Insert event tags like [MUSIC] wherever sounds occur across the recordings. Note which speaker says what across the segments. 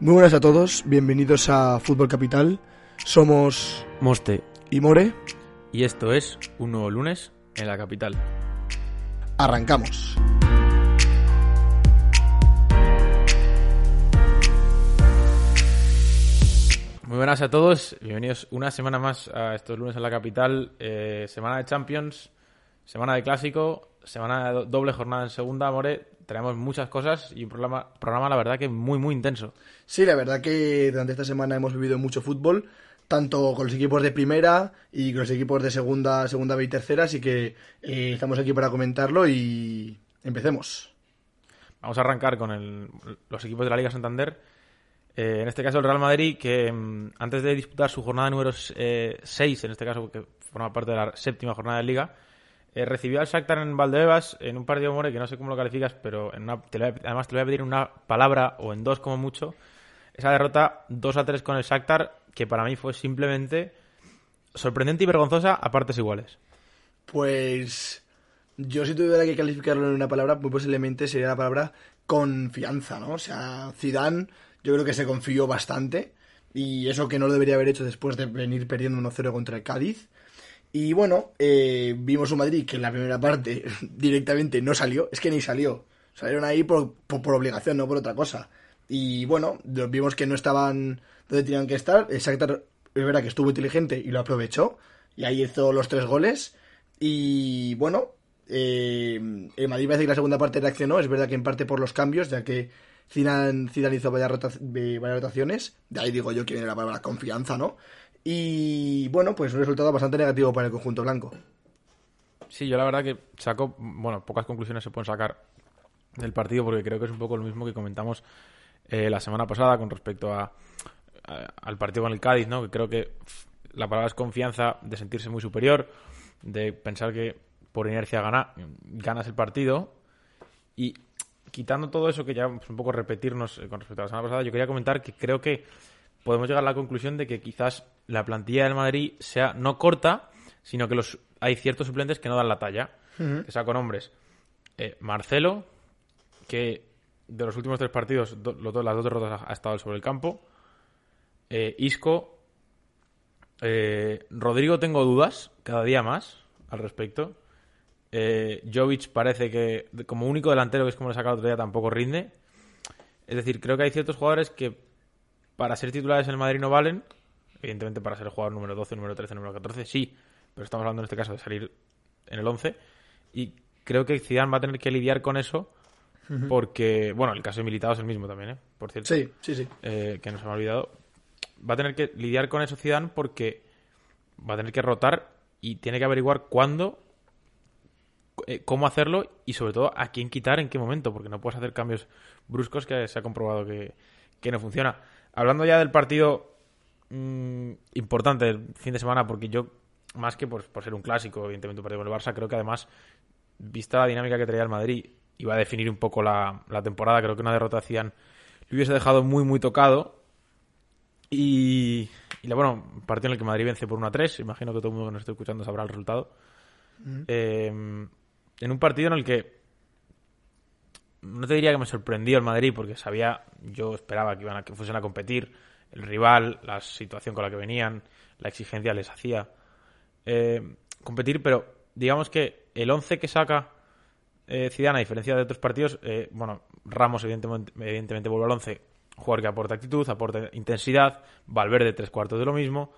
Speaker 1: Muy buenas a todos, bienvenidos a Fútbol Capital. Somos
Speaker 2: Moste
Speaker 1: y More.
Speaker 2: y esto es un nuevo lunes en la capital.
Speaker 1: Arrancamos.
Speaker 2: Muy buenas a todos, bienvenidos una semana más a estos lunes en la capital. Eh, semana de Champions, semana de Clásico, semana de do- doble jornada en segunda, More. Traemos muchas cosas y un programa, programa la verdad que muy, muy intenso.
Speaker 1: Sí, la verdad que durante esta semana hemos vivido mucho fútbol, tanto con los equipos de primera y con los equipos de segunda, segunda B y tercera, así que eh, estamos aquí para comentarlo y empecemos.
Speaker 2: Vamos a arrancar con el- los equipos de la Liga Santander. Eh, en este caso el Real Madrid, que mm, antes de disputar su jornada número 6, en este caso que forma parte de la séptima jornada de Liga, eh, recibió al Shakhtar en Valdebebas en un partido more que no sé cómo lo calificas, pero en una- te además te voy a pedir una palabra o en dos como mucho. Esa derrota 2 a 3 con el Shakhtar, que para mí fue simplemente sorprendente y vergonzosa a partes iguales.
Speaker 1: Pues yo si tuviera que calificarlo en una palabra, muy posiblemente sería la palabra confianza, ¿no? O sea, Zidane yo creo que se confió bastante y eso que no lo debería haber hecho después de venir perdiendo 1-0 contra el Cádiz. Y bueno, eh, vimos un Madrid que en la primera parte [LAUGHS] directamente no salió, es que ni salió. Salieron ahí por, por, obligación, no por otra cosa. Y bueno, vimos que no estaban donde tenían que estar. Shakhtar es verdad que estuvo inteligente y lo aprovechó. Y ahí hizo los tres goles. Y bueno, eh, el Madrid parece que la segunda parte reaccionó. Es verdad que en parte por los cambios, ya que Zidane, Zidane hizo varias, eh, varias rotaciones. De ahí digo yo que viene la palabra confianza, ¿no? Y bueno, pues un resultado bastante negativo para el conjunto blanco.
Speaker 2: Sí, yo la verdad que saco, bueno, pocas conclusiones se pueden sacar del partido porque creo que es un poco lo mismo que comentamos eh, la semana pasada con respecto a, al partido con el Cádiz, ¿no? Que creo que la palabra es confianza de sentirse muy superior, de pensar que por inercia gana, ganas el partido y quitando todo eso que ya es un poco repetirnos eh, con respecto a la semana pasada, yo quería comentar que creo que podemos llegar a la conclusión de que quizás la plantilla del Madrid sea no corta, sino que los hay ciertos suplentes que no dan la talla. Que sea con hombres. Eh, Marcelo, que de los últimos tres partidos, do- las dos derrotas ha, ha estado sobre el campo. Eh, Isco. eh, Rodrigo tengo dudas, cada día más, al respecto. Jovic parece que, como único delantero, que es como le sacado el otro día, tampoco rinde. Es decir, creo que hay ciertos jugadores que para ser titulares en el Madrid no valen. Evidentemente, para ser el jugador número 12, número 13, número 14, sí. Pero estamos hablando en este caso de salir en el 11. Y creo que Zidane va a tener que lidiar con eso. Porque, bueno, el caso de Militado es el mismo también, ¿eh? Por cierto.
Speaker 1: Sí, sí, sí.
Speaker 2: eh, que nos ha olvidado. Va a tener que lidiar con eso Zidane porque va a tener que rotar y tiene que averiguar cuándo, eh, cómo hacerlo y sobre todo a quién quitar en qué momento, porque no puedes hacer cambios bruscos que se ha comprobado que, que no funciona. Hablando ya del partido mm, importante del fin de semana, porque yo, más que por, por ser un clásico, evidentemente un partido con el Barça, creo que además, vista la dinámica que traía el Madrid, iba a definir un poco la, la temporada. Creo que una derrota de Zidane le hubiese dejado muy, muy tocado. Y, y la- bueno, partido en el que Madrid vence por 1 a 3. Imagino que todo el mundo que nos esté escuchando sabrá el resultado. Eh, en un partido en el que no te diría que me sorprendió el Madrid porque sabía, yo esperaba que iban a que fuesen a competir el rival, la situación con la que venían, la exigencia les hacía eh, competir, pero digamos que el 11 que saca eh, Zidane, a diferencia de otros partidos, eh, bueno, Ramos evidentemente, evidentemente vuelve al 11, jugador que aporta actitud, aporta intensidad, Valverde tres cuartos de lo mismo,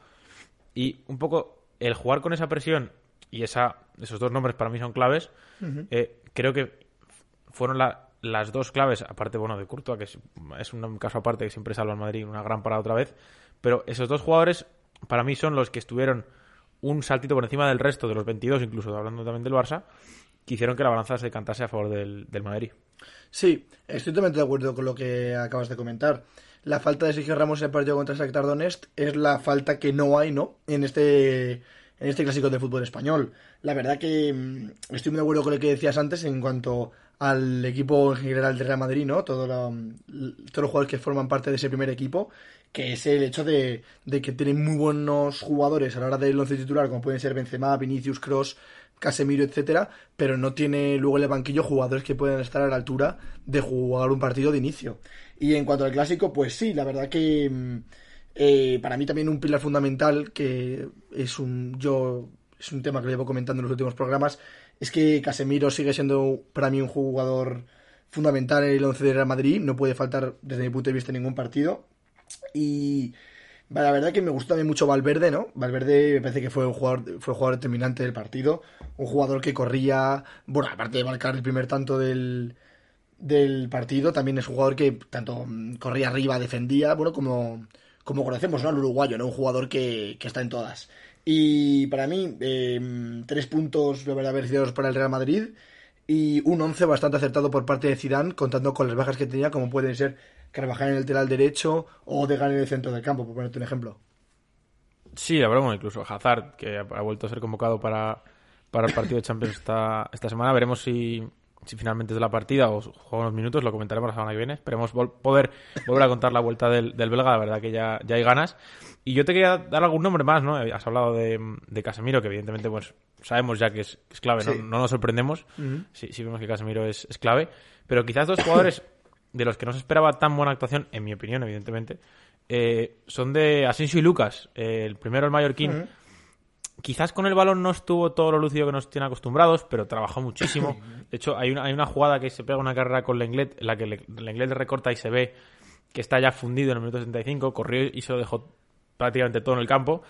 Speaker 2: y un poco el jugar con esa presión y esa, esos dos nombres para mí son claves, eh, creo que fueron la- las dos claves, aparte, bueno, de Courtois, que es, un caso aparte que siempre salva al Madrid, una gran parada otra vez, pero esos dos jugadores para mí son los que estuvieron un saltito por encima del resto de los 22, incluso hablando también del Barça, que hicieron que la balanza se decantase a favor del, del Madrid.
Speaker 1: Sí, estoy totalmente de acuerdo con lo que acabas de comentar. La falta de Sergio Ramos en el partido contra Shakhtar Donetsk es la falta que no hay, ¿no? En este en este clásico de fútbol español. La verdad que mm, estoy muy de acuerdo con lo que decías antes en cuanto al equipo en general de Real Madrid, ¿no? Todo la- todos los jugadores que forman parte de ese primer equipo, que es el hecho de, de que tienen muy buenos jugadores a la hora del once titular, como pueden ser Benzema, Vinicius, Cross, Casemiro, etcétera, pero no tiene luego en el banquillo jugadores que puedan estar a la altura de jugar un partido de inicio. Y en cuanto al clásico, pues sí, la verdad que mm, eh, para mí también un pilar fundamental que es un yo es un tema que llevo comentando en los últimos programas es que Casemiro sigue siendo para mí un jugador fundamental en el 11 de Real Madrid, no puede faltar desde mi punto de vista ningún partido. Y la verdad que me gusta mucho Valverde, ¿no? Valverde me parece que fue un jugador, fue un jugador determinante del partido, un jugador que corría, bueno, aparte de marcar el primer tanto del, del partido, también es un jugador que tanto mm, corría arriba, defendía, bueno, como, como conocemos, ¿no? El uruguayo, ¿no? Un jugador que, que está en todas. Y para mí, eh, tres puntos, la verdad, merecidos para el Real Madrid y un 11 bastante acertado por parte de Zidane, contando con las bajas que tenía, como pueden ser Carvajal en el lateral derecho o Degan en el centro del campo, por ponerte un ejemplo.
Speaker 2: Sí, la verdad, incluso Hazard, que ha vuelto a ser convocado para, para el partido de Champions esta, esta semana. Veremos si, si finalmente es la partida o juega unos minutos, lo comentaremos la semana que viene. Esperemos poder volver a contar la vuelta del, del, belga, la verdad que ya, ya hay ganas. Y yo te quería dar algún nombre más, ¿no? Has hablado de, de Casemiro, que evidentemente pues sabemos ya que es, es clave, ¿no? no nos sorprendemos si, si, vemos que Casemiro es, es, clave. Pero quizás dos jugadores de los que no se esperaba tan buena actuación, en mi opinión, evidentemente, eh, son de Asensio y Lucas. Eh, el primero, el mallorquín. Quizás con el balón no estuvo todo lo lucido que nos tiene acostumbrados, pero trabajó muchísimo. De hecho, hay una, hay una jugada que se pega una carrera con Lenglet, en la que Lenglet recorta y se ve que está ya fundido en el minuto 65, corrió y se lo dejó prácticamente todo en el campo.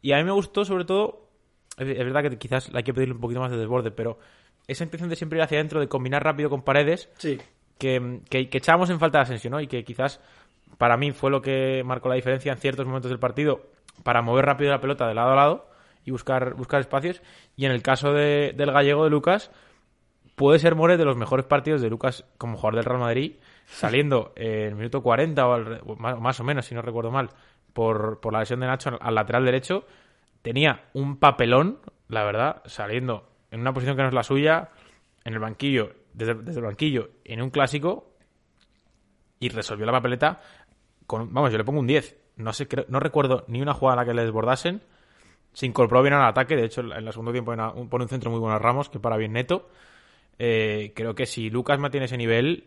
Speaker 2: Y a mí me gustó sobre todo, es verdad que quizás hay que pedirle un poquito más de desborde, pero esa intención de siempre ir hacia adentro, de combinar rápido con paredes,
Speaker 1: sí.
Speaker 2: que, que, que echábamos en falta de Asensio, ¿no? Y que quizás para mí fue lo que marcó la diferencia en ciertos momentos del partido para mover rápido la pelota de lado a lado y buscar, buscar espacios. Y en el caso de, del gallego de Lucas, puede ser More de los mejores partidos de Lucas como jugador del Real Madrid, saliendo en el minuto 40 o, al, o más, o menos, si no recuerdo mal, por, por la lesión de Nacho al lateral derecho. Tenía un papelón, la verdad, saliendo en una posición que no es la suya, en el banquillo, desde, desde el banquillo, en un clásico, y resolvió la papeleta vamos, yo le pongo un 10. No sé, no recuerdo ni una jugada en la que le desbordasen. Se incorporó bien al ataque. De hecho, en el segundo tiempo pone un centro muy bueno a Ramos, que para bien neto. Eh, creo que si Lucas mantiene ese nivel,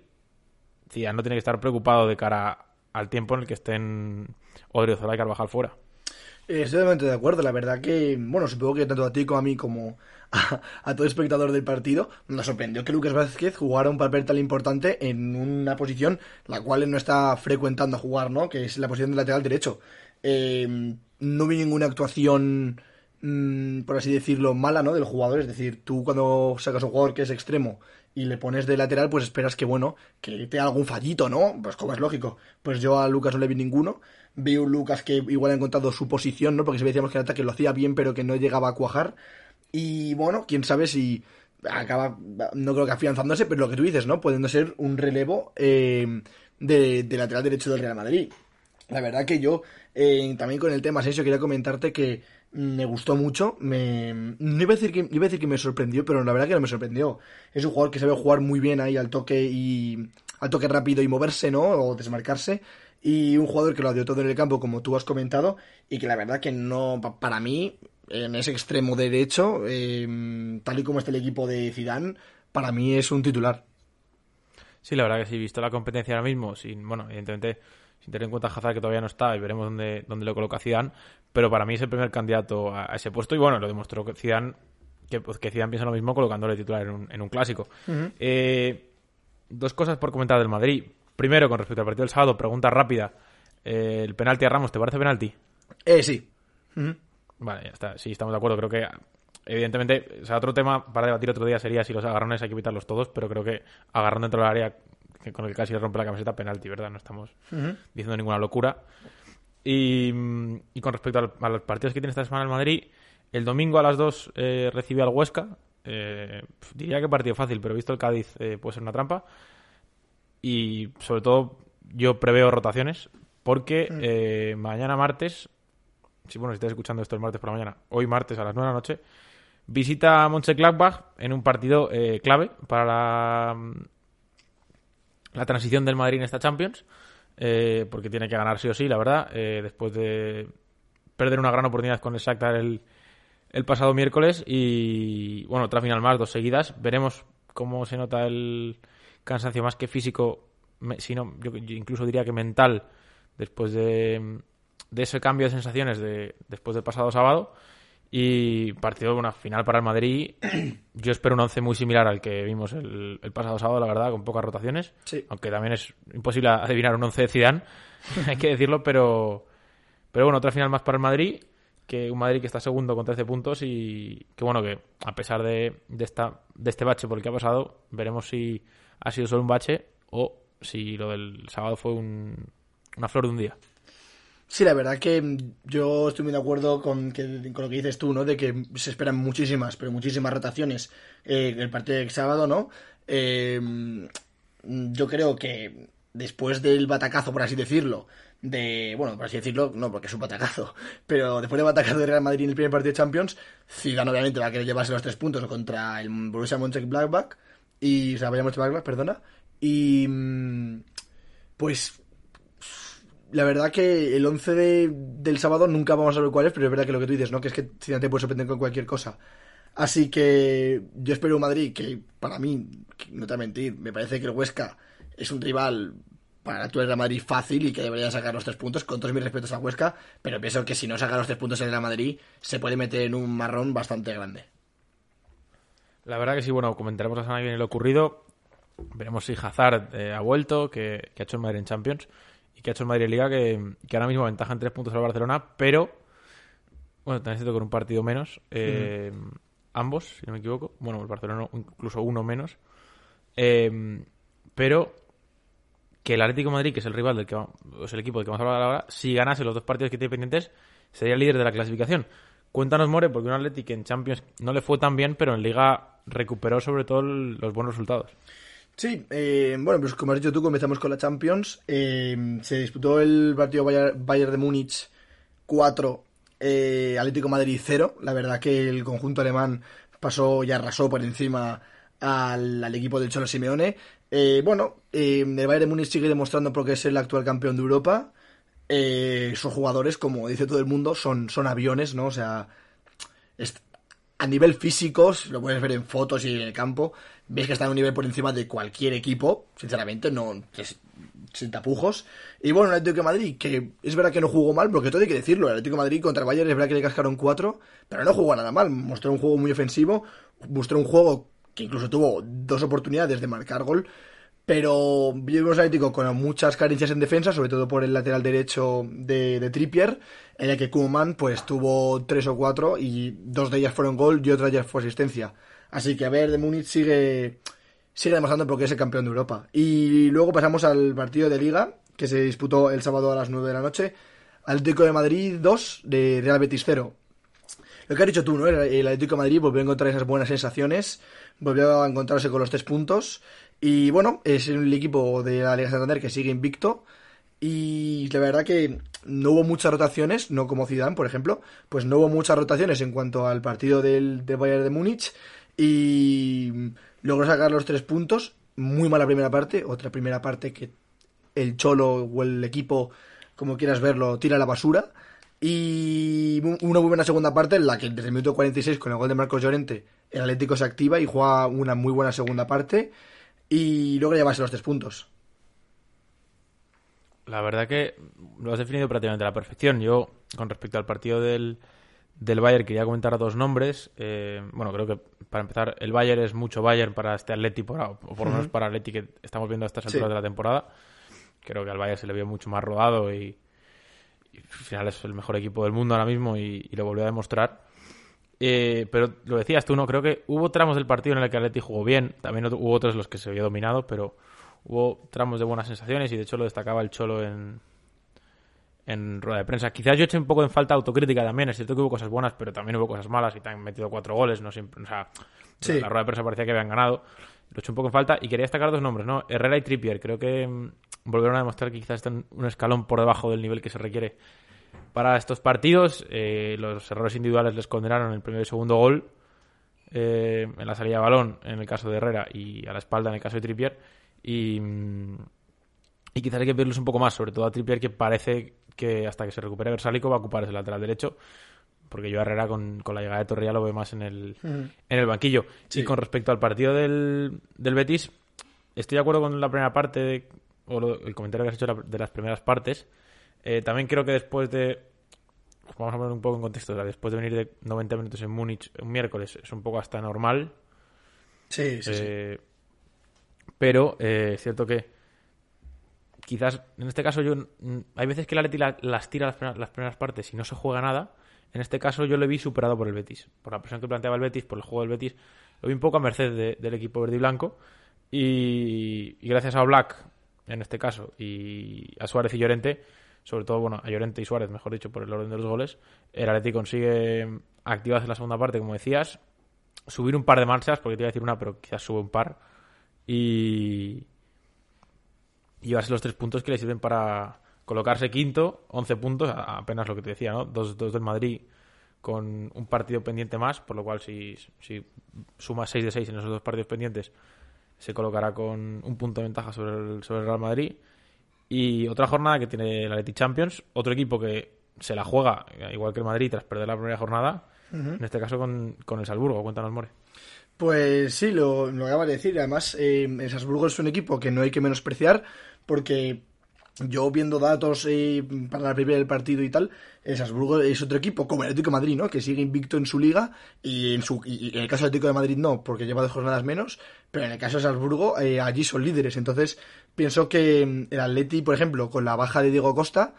Speaker 2: Zidane no tiene que estar preocupado de cara al tiempo en el que estén Odriozola y Carvajal fuera.
Speaker 1: Estoy totalmente de acuerdo. La verdad que, bueno, supongo que tanto a ti como a mí como [LAUGHS] a, todo espectador del partido, nos sorprendió que Lucas Vázquez jugara un papel tan importante en una posición la cual él no está frecuentando jugar, ¿no? Que es la posición de lateral derecho. Eh, no vi ninguna actuación, mmm, por así decirlo, mala, ¿no? Del jugador. Es decir, tú cuando sacas un jugador que es extremo y le pones de lateral, pues esperas que, bueno, que te haga algún fallito, ¿no? Pues como es lógico. Pues yo a Lucas no le vi ninguno. Vi un Lucas que igual ha encontrado su posición, ¿no? Porque si decíamos que el ataque lo hacía bien, pero que no llegaba a cuajar. Y bueno, quién sabe si acaba, no creo que afianzándose, pero lo que tú dices, ¿no? Pudiendo ser un relevo eh, de, de, lateral derecho del Real Madrid. La verdad que yo, eh, también con el tema Asensio, quería comentarte que me gustó mucho. Me, no iba a, decir que, iba a decir que me sorprendió, pero la verdad que no me sorprendió. Es un jugador que sabe jugar muy bien ahí al toque y al toque rápido y moverse, ¿no? O desmarcarse. Y un jugador que lo dio todo en el campo, como tú has comentado, y que la verdad que no, para mí, en ese extremo derecho, eh, tal y como está el equipo de Zidane, para mí es un titular.
Speaker 2: Sí, la verdad que sí, visto la competencia ahora mismo, sin, bueno, evidentemente, sin tener en cuenta Hazard que todavía no está y veremos dónde, dónde lo coloca Zidane, pero para mí es el primer candidato a, a ese puesto y bueno, lo demostró que Zidane, que, pues, que Zidane piensa lo mismo colocándole titular en un, en un clásico. Uh -huh. eh, dos cosas por comentar del Madrid. Primero, con respecto al partido del sábado, pregunta rápida. Eh, ¿El penalti a Ramos te parece penalti?
Speaker 1: Eh, sí.
Speaker 2: Uh -huh. Vale, ya está. Sí, estamos de acuerdo. Creo que, evidentemente, o sea, otro tema para debatir otro día sería si los agarrones hay que evitarlos todos, pero creo que agarrón dentro del área que con el que casi le rompe la camiseta, penalti, ¿verdad? No estamos uh -huh. diciendo ninguna locura. Y, y con respecto al, a los partidos que tiene esta semana el Madrid, el domingo a las 2 eh, recibe al Huesca. Eh, diría que partido fácil, pero visto el Cádiz eh, puede ser una trampa. Y sobre todo, yo preveo rotaciones, porque uh -huh. mañana martes si bueno, si estás escuchando esto el martes por la mañana, hoy martes a las 9 de la noche, visita a Mönchengladbach en un partido eh, clave para la, la, transición del Madrid en esta Champions, eh, porque tiene que ganar sí o sí, la verdad, eh, después de perder una gran oportunidad con el Shakhtar el, el pasado miércoles y, bueno, otra final más, dos seguidas. Veremos cómo se nota el cansancio más que físico, sino yo, incluso diría que mental, después de, de ese cambio de sensaciones de, después del pasado sábado. Y partido, una final para el Madrid. [CLEARS THROAT] Yo espero un once muy similar al que vimos el, pasado sábado, la verdad, con pocas rotaciones. Aunque también es imposible adivinar un once de Zidane, [LAUGHS] hay que decirlo, pero, pero bueno, otra final más para el Madrid que un Madrid que está segundo con 13 puntos y que bueno, que a pesar de, de, esta, de este bache por el que ha pasado, veremos si ha sido solo un bache o si lo del sábado fue un, una flor de un día.
Speaker 1: Sí, la verdad que yo estoy muy de acuerdo con, con lo que dices tú, ¿no? De que se esperan muchísimas, pero muchísimas rotaciones eh, el partido del sábado, ¿no? Eh, yo creo que después del batacazo, por así decirlo, de, bueno, por así decirlo, no, porque es un batacazo, [LAUGHS] pero después del batacazo de Real Madrid en el primer partido de Champions, Zidane obviamente va a querer llevarse los tres puntos contra el Borussia Mönchengladbach y, o sea, vaya Mönchengladbach, perdona, y mm, pues la verdad que el 11 de, del sábado nunca vamos a ver cuál es, pero es verdad que lo que tú dices, ¿no? Que es que Zidane te puede sorprender con cualquier cosa. Así que yo espero un Madrid que para mí, no te voy a mentir, me parece que el Huesca es un rival para tú eres Madrid fácil y que debería sacar los tres puntos, con todos mis respetos a Huesca, pero pienso que si no saca los tres puntos en el Madrid, se puede meter en un marrón bastante grande.
Speaker 2: La verdad que sí, bueno, comentaremos la semana que viene lo ocurrido. Veremos si Hazard eh, ha vuelto, que, ha hecho el Madrid en Champions y que ha hecho el Madrid Liga, que, ahora mismo ventaja en tres puntos al Barcelona, pero bueno, también con un partido menos. Eh, ambos, si no me equivoco. Bueno, el Barcelona incluso uno menos. Eh, pero que el Atlético Madrid, que es el rival del que es el equipo del que vamos a hablar ahora, si ganase los dos partidos que tiene pendientes, sería el líder de la clasificación. Cuéntanos, More, porque un Atlético en Champions no le fue tan bien, pero en Liga recuperó sobre todo los buenos resultados.
Speaker 1: Sí, eh, bueno, pues como has dicho tú, comenzamos con la Champions. Eh, se disputó el partido Bayern, de Múnich 4, eh, Atlético Madrid 0. La verdad que el conjunto alemán pasó y arrasó por encima al, al equipo del Cholo Simeone. Eh, bueno, eh, el Bayern de Múnich sigue demostrando por qué es el actual campeón de Europa. Eh, sus jugadores, como dice todo el mundo, son, son aviones, ¿no? O sea, a nivel físico, lo puedes ver en fotos y en el campo, ves que están a un nivel por encima de cualquier equipo, sinceramente, no sin tapujos. Y bueno, el Atlético Madrid, que es verdad que no jugó mal, porque todo hay que decirlo, el Atlético Madrid contra el Bayern es verdad que le cascaron cuatro, pero no jugó nada mal, mostró un juego muy ofensivo, mostró un juego que incluso tuvo dos oportunidades de marcar gol, pero vimos Atlético con muchas carencias en defensa, sobre todo por el lateral derecho de, Trippier, en el que Kuman pues tuvo tres o cuatro y dos de ellas fueron gol y otra ellas fue asistencia. Así que a ver, de Múnich sigue, sigue demostrando porque es el campeón de Europa. Y luego pasamos al partido de Liga, que se disputó el sábado a las 9 de la noche. Atlético de Madrid 2, de Real Betis 0. Lo que has dicho tú, ¿no? El Atlético de Madrid volvió a encontrar esas buenas sensaciones volvió a encontrarse con los tres puntos. Y bueno, es el equipo de la Liga Santander que sigue invicto. Y la verdad que no hubo muchas rotaciones, no como Zidane, por ejemplo, pues no hubo muchas rotaciones en cuanto al partido del, Bayern de Múnich. Y logró sacar los tres puntos. Muy mala primera parte, otra primera parte que el Cholo o el equipo, como quieras verlo, tira a la basura. Y una muy buena segunda parte en la que desde el minuto 46 con el gol de Marcos Llorente el Atlético se activa y juega una muy buena segunda parte y luego llevarse los tres puntos.
Speaker 2: La verdad que lo has definido prácticamente a la perfección. Yo, con respecto al partido del, del Bayern, quería comentar dos nombres. Eh, bueno, creo que para empezar, el Bayern es mucho Bayern para este Atlético, o por lo menos para el Atlético que estamos viendo a estas alturas de la temporada. Creo que al Bayern se le vio mucho más rodado y, al final es el mejor equipo del mundo ahora mismo y lo volvió a demostrar. Eh, pero lo decías tú, ¿no? Creo que hubo tramos del partido en el que Atleti jugó bien. También hubo otros en los que se había dominado, pero hubo tramos de buenas sensaciones y de hecho lo destacaba el Cholo en, en rueda de prensa. Quizás yo eché un poco en falta autocrítica también. Es cierto que hubo cosas buenas, pero también hubo cosas malas y también metido cuatro goles. No siempre, o sea, la rueda de prensa parecía que habían ganado. Lo eché un poco en falta y quería destacar dos nombres, ¿no? Herrera y Trippier. Creo que mm, volvieron a demostrar que quizás están un escalón por debajo del nivel que se requiere para estos partidos. Eh, los errores individuales les condenaron el primer y segundo gol eh, en la salida de balón en el caso de Herrera y a la espalda en el caso de Trippier. Y, mm, y quizás hay que pedirles un poco más, sobre todo a Trippier que parece que hasta que se recupere Versálico va a ocupar ese lateral derecho. porque yo a Herrera con, con la llegada de Torreira lo veo más en el, en el banquillo. Y con respecto al partido del, del Betis, estoy de acuerdo con la primera parte, de- o lo- el comentario que has hecho de la- de las primeras partes. Eh, también creo que después de. Vamos a poner un poco en contexto. después de venir de 90 minutos en Múnich un miércoles, es un poco hasta normal.
Speaker 1: Sí, sí, sí.
Speaker 2: Eh, Pero eh, es cierto que quizás en este caso yo mm, hay veces que el Atleti la- las tira las primeras, las primeras partes y no se juega nada. En este caso yo lo vi superado por el Betis, por la presión que planteaba el Betis, por el juego del Betis. Lo vi un poco a merced de- del equipo verde y blanco y, y gracias a Black en este caso y a Suárez y Llorente, sobre todo bueno a Llorente y Suárez, mejor dicho, por el orden de los goles, el Atleti consigue activarse en la segunda parte, como decías, subir un par de marchas, porque te iba a decir una, pero quizás sube un par. Y. Y llevarse los tres puntos que le sirven para colocarse quinto, 11 puntos, apenas lo que te decía, ¿no? Dos, dos del Madrid con un partido pendiente más, por lo cual si, si sumas 6 de 6 en esos dos partidos pendientes, se colocará con un punto de ventaja sobre el, sobre el Real Madrid. Y otra jornada que tiene el Atleti Champions, otro equipo que se la juega, igual que el Madrid, tras perder la primera jornada, en este caso con, con el Salzburgo. Cuéntanos, More.
Speaker 1: Pues sí, lo, lo acabas de decir. Además, eh, el Salzburgo es un equipo que no hay que menospreciar porque yo viendo datos para la primera del partido y tal, el Salzburgo es otro equipo como el Atlético de Madrid, ¿no? Que sigue invicto en su liga y en, su, y en el caso del Atlético de Madrid no, porque lleva dos jornadas menos, pero en el caso de Salzburgo eh, allí son líderes. Entonces, pienso que mm, el Atleti, por ejemplo, con la baja de Diego Costa,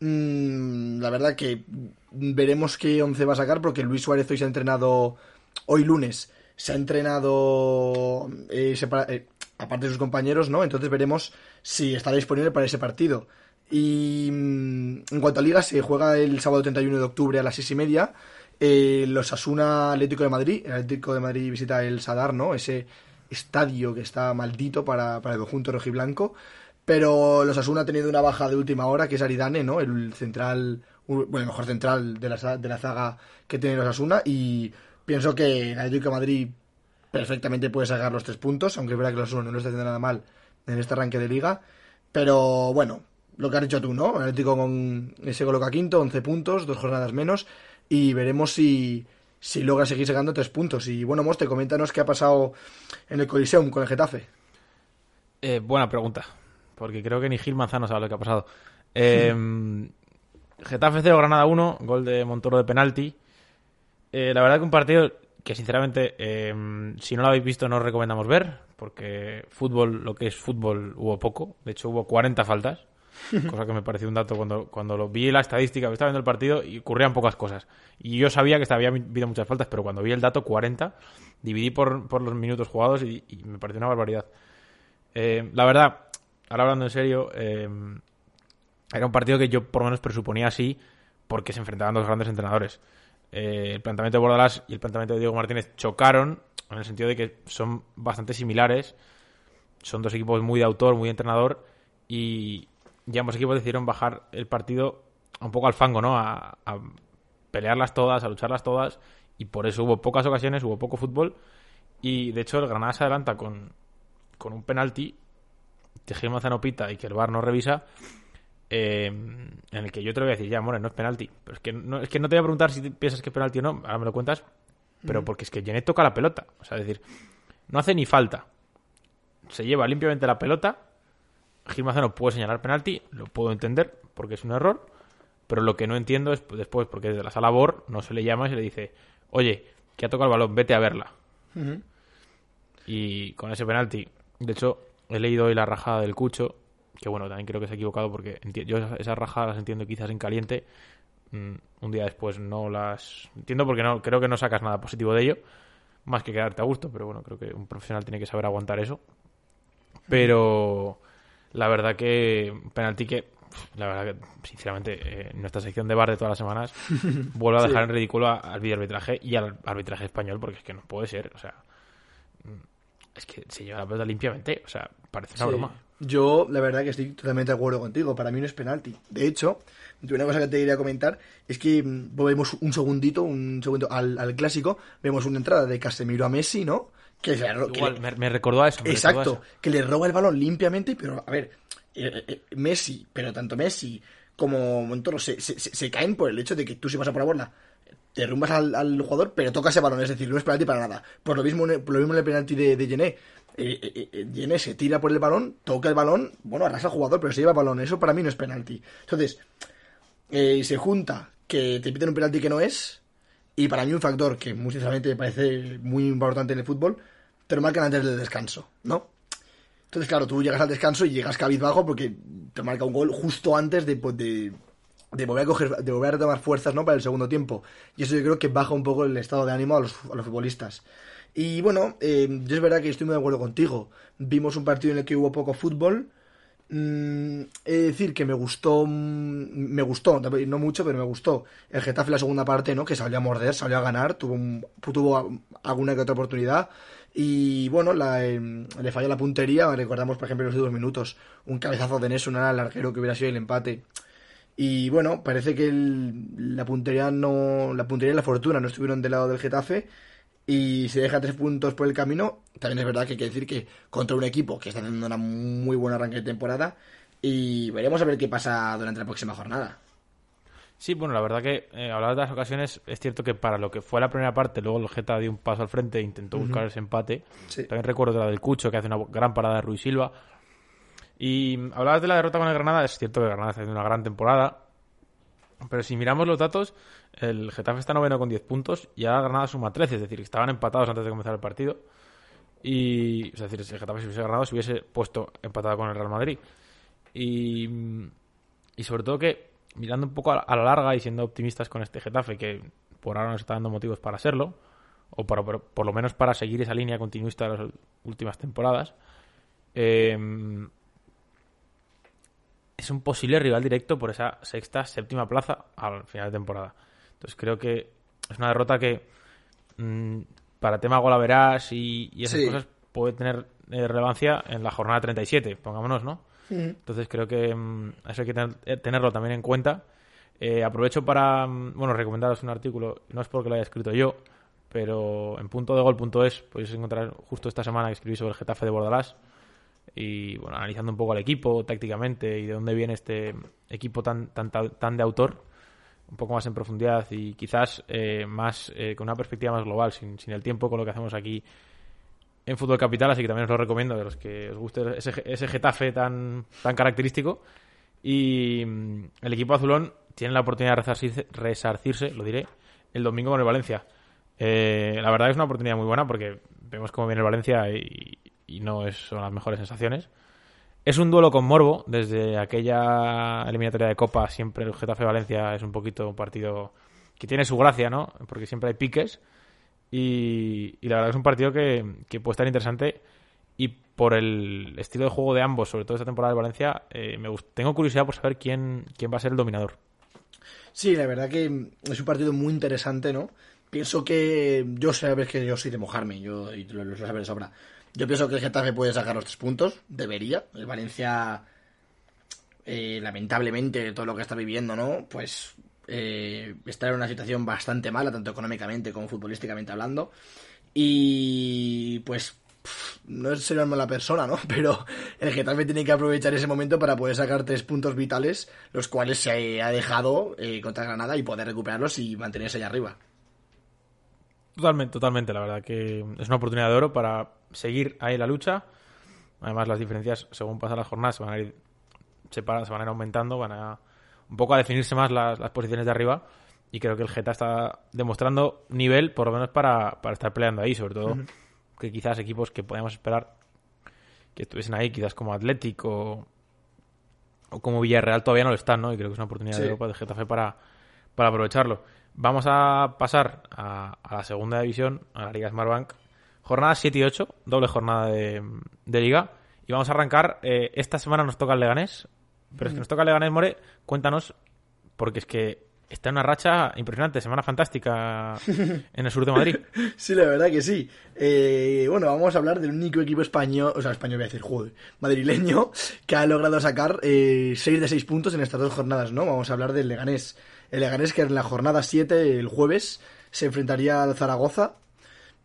Speaker 1: mm, la verdad que veremos qué once va a sacar porque Luis Suárez hoy se ha entrenado hoy lunes se ha entrenado eh, eh, aparte de sus compañeros, ¿no? Entonces veremos si estará disponible para ese partido. Y mm, en cuanto a liga, se juega el sábado 31 de octubre a las 6 y media. Eh, los Asuna Atlético de Madrid. El Atlético de Madrid visita el Sadar, ¿no? Ese estadio que está maldito para, para el conjunto rojiblanco. Pero los Asuna ha tenido una baja de última hora, que es Aridane, ¿no? El central, bueno, el mejor central de la, de la zaga que tiene los Asuna. Y pienso que el Atlético de Madrid perfectamente puede sacar los tres puntos, aunque es verdad que los Asuna no lo está haciendo nada mal en este arranque de liga. Pero bueno, lo que has dicho tú, ¿no? El Atlético con, se coloca quinto, 11 puntos, dos jornadas menos. Y veremos si, si logra seguir sacando tres puntos. Y bueno, Moste, coméntanos qué ha pasado en el Coliseum con el Getafe.
Speaker 2: Eh, buena pregunta, porque creo que ni Gil Manzano sabe lo que ha pasado. [LAUGHS] Eh, Getafe 0, Granada 1, gol de Montoro de penalti. Eh, la verdad que un partido que sinceramente, eh, si no lo habéis visto, no os recomendamos ver, porque fútbol, lo que es fútbol, hubo poco. De hecho, hubo 40 faltas, [LAUGHS] cosa que me pareció un dato cuando, cuando lo vi la estadística, estaba viendo el partido y ocurrían pocas cosas. Y yo sabía que había habido muchas faltas, pero cuando vi el dato 40, dividí por, por los minutos jugados y, y me pareció una barbaridad. Eh, la verdad, ahora hablando en serio, eh, era un partido que yo por lo menos presuponía así porque se enfrentaban dos grandes entrenadores. Eh, el planteamiento de Bordalás y el planteamiento de Diego Martínez chocaron en el sentido de que son bastante similares. Son dos equipos muy de autor, muy de entrenador y, y ambos equipos decidieron bajar el partido un poco al fango, ¿no? A, pelearlas todas, a lucharlas todas y por eso hubo pocas ocasiones, hubo poco fútbol y de hecho el Granada se adelanta con, con un penalti que Gil pita y que el VAR no revisa eh, en el que yo te lo voy a decir, ya, More, no es penalti. Pero es que no, es que no te voy a preguntar si piensas que es penalti o no, ahora me lo cuentas, pero porque es que Genet toca la pelota. O sea, es decir, no hace ni falta. Se lleva limpiamente la pelota. Gil Manzano puede señalar penalti, lo puedo entender, porque es un error. Pero lo que no entiendo es pues, después, porque desde la sala BOR no se le llama y se le dice, oye, que ha tocado el balón, vete a verla. Y con ese penalti, de hecho, he leído hoy la rajada del Cucho, que bueno, también creo que se ha equivocado porque yo esas, rajadas las entiendo quizás en caliente. Mm, un día después no las entiendo porque no creo que no sacas nada positivo de ello, más que quedarte a gusto, pero bueno, creo que un profesional tiene que saber aguantar eso. Pero la verdad que un penalti que la verdad que sinceramente eh, nuestra sección de bar de todas las semanas [LAUGHS] vuelve a dejar en ridículo al videoarbitraje y al arbitraje español porque es que no puede ser, o sea, mm, es que se lleva la pelota limpiamente, o sea, parece una
Speaker 1: Sí.
Speaker 2: broma.
Speaker 1: Yo, la verdad que estoy totalmente de acuerdo contigo. Para mí no es penalti. De hecho, una cosa que te quería comentar es que mm, volvemos un segundito, un segundo al, al clásico. Vemos una entrada de Casemiro a Messi, ¿no? Que, se
Speaker 2: Igual,
Speaker 1: le-
Speaker 2: me, me recordó a eso. me recordó a
Speaker 1: Exacto,
Speaker 2: eso.
Speaker 1: que le roba el balón limpiamente, pero a ver, eh, eh, Messi, pero tanto Messi como Montoro se, se, se- se caen por el hecho de que tú si vas a por la bola derrumbas al, al jugador, pero toca ese balón, es decir, no es penalti para nada. Por lo mismo, por lo mismo en el penalti de, de. Eh, eh, eh, Gené se tira por el balón, toca el balón, bueno, arrasa al jugador, pero se lleva el balón. Eso para mí no es penalti. Entonces, se junta que te piden un penalti que no es, y para mí un factor que muy sinceramente me parece muy importante en el fútbol, te lo marcan antes del descanso, ¿no? Entonces, claro, tú llegas al descanso y llegas cabizbajo porque te marca un gol justo antes de, de volver a coger, de volver a retomar fuerzas, ¿no? Para el segundo tiempo. Y eso yo creo que baja un poco el estado de ánimo a los, a los futbolistas. Y bueno, eh, yo es verdad que estoy muy de acuerdo contigo. Vimos un partido en el que hubo poco fútbol. Mm, he de decir que me gustó, mm, me gustó, no mucho, pero me gustó el Getafe la segunda parte, ¿no? Que salió a morder, salió a ganar, tuvo, un- tuvo alguna que otra oportunidad. Y bueno, eh, le falló la puntería. Recordamos, por ejemplo, los últimos minutos, un cabezazo de Nelson al arquero que hubiera sido el empate. Y bueno, parece que el- la puntería no. La puntería y la fortuna no estuvieron del lado del Getafe. Y se deja tres puntos por el camino. También es verdad que hay que decir que contra un equipo que está haciendo una muy buena arranque de temporada. Y veremos a ver qué pasa durante la próxima jornada.
Speaker 2: Sí, bueno, la verdad que eh, de las ocasiones, es cierto que para lo que fue la primera parte, luego el Geta dio un paso al frente e intentó buscar ese empate.
Speaker 1: Sí.
Speaker 2: También recuerdo de la del Cucho, que hace una gran parada de Ruiz Silva. Y hablabas de la derrota con el Granada, es cierto que el Granada está haciendo una gran temporada. Pero si miramos los datos, el Getafe está noveno con 10 puntos y ahora Granada suma 13, es decir, estaban empatados antes de comenzar el partido. Y, es decir, si el Getafe se hubiese ganado, se hubiese puesto empatado con el Real Madrid. Y, y sobre todo que, mirando un poco a, a la larga y siendo optimistas con este Getafe, que por ahora nos está dando motivos para serlo, o para- por, por lo menos para seguir esa línea continuista de las últimas temporadas, eh, es un posible rival directo por esa sexta, séptima plaza al final de temporada. Entonces creo que es una derrota que mm, para tema golaveras y, y esas
Speaker 1: Sí.
Speaker 2: cosas puede tener eh, relevancia en la jornada 37, pongámonos, ¿no? Entonces creo que mm, eso hay que tener- eh, tenerlo también en cuenta. Eh, aprovecho para, mm, bueno, recomendaros un artículo, no es porque lo haya escrito yo, pero en punto de gol.es podéis encontrar justo esta semana que escribí sobre el Getafe de Bordalás y bueno, analizando un poco al equipo tácticamente y de dónde viene este equipo tan, tan, tan de autor, un poco más en profundidad y quizás eh, más eh, con una perspectiva más global, sin, sin el tiempo con lo que hacemos aquí en Fútbol Capital, así que también os lo recomiendo de los que os guste ese, ese Getafe tan, tan característico. Y mm, el equipo azulón tiene la oportunidad de resarcirse, lo diré, el domingo con el Valencia. Eh, la verdad es una oportunidad muy buena porque vemos cómo viene el Valencia y, y no es, son las mejores sensaciones. Es un duelo con Morbo. Desde aquella eliminatoria de Copa, siempre el Getafe Valencia es un poquito un partido que tiene su gracia, ¿no? Porque siempre hay piques. Y, la verdad es un partido que, puede estar interesante. Y por el estilo de juego de ambos, sobre todo esta temporada de Valencia, eh, me tengo curiosidad por saber quién, quién va a ser el dominador.
Speaker 1: Sí, la verdad que es un partido muy interesante, ¿no? Pienso que yo sabes que yo soy de mojarme, yo y lo, lo sabes sobra. Yo pienso que el Getafe puede sacar los tres puntos, debería. El Valencia, eh, lamentablemente, todo lo que está viviendo, ¿no? Pues eh, está en una situación bastante mala, tanto económicamente como futbolísticamente hablando. Y pues pff, no es ser una mala persona, ¿no? [LAUGHS] Pero el Getafe tiene que aprovechar ese momento para poder sacar tres puntos vitales, los cuales se ha dejado eh, contra Granada y poder recuperarlos y mantenerse allá arriba.
Speaker 2: Totalmente, totalmente. La verdad que es una oportunidad de oro para seguir ahí la lucha. Además, las diferencias, según pasan las jornadas, se van a ir, separa- se van a ir aumentando, van a un poco a definirse más las, las posiciones de arriba. Y creo que el Geta está demostrando nivel, por lo menos para, para estar peleando ahí, sobre todo que quizás equipos que podíamos esperar que estuviesen ahí, quizás como Atlético o como Villarreal todavía no lo están, ¿no? Y creo que es una oportunidad
Speaker 1: Sí.
Speaker 2: de oro para el Getafe para, para aprovecharlo. Vamos a pasar a, a la segunda división, a la Liga Smartbank. Jornada 7 y 8, doble jornada de, de Liga. Y vamos a arrancar. eh, esta semana nos toca el Leganés. Pero es que nos toca el Leganés, More. Cuéntanos, porque es que está en una racha impresionante, semana fantástica [LAUGHS] en el sur de Madrid.
Speaker 1: Sí, la verdad que sí. Eh, bueno, vamos a hablar del único equipo español, o sea, español voy a decir, joder, madrileño, que ha logrado sacar 6 de 6 puntos en estas dos jornadas, ¿no? Vamos a hablar del Leganés. El Leganés que en la jornada 7, el jueves, se enfrentaría al Zaragoza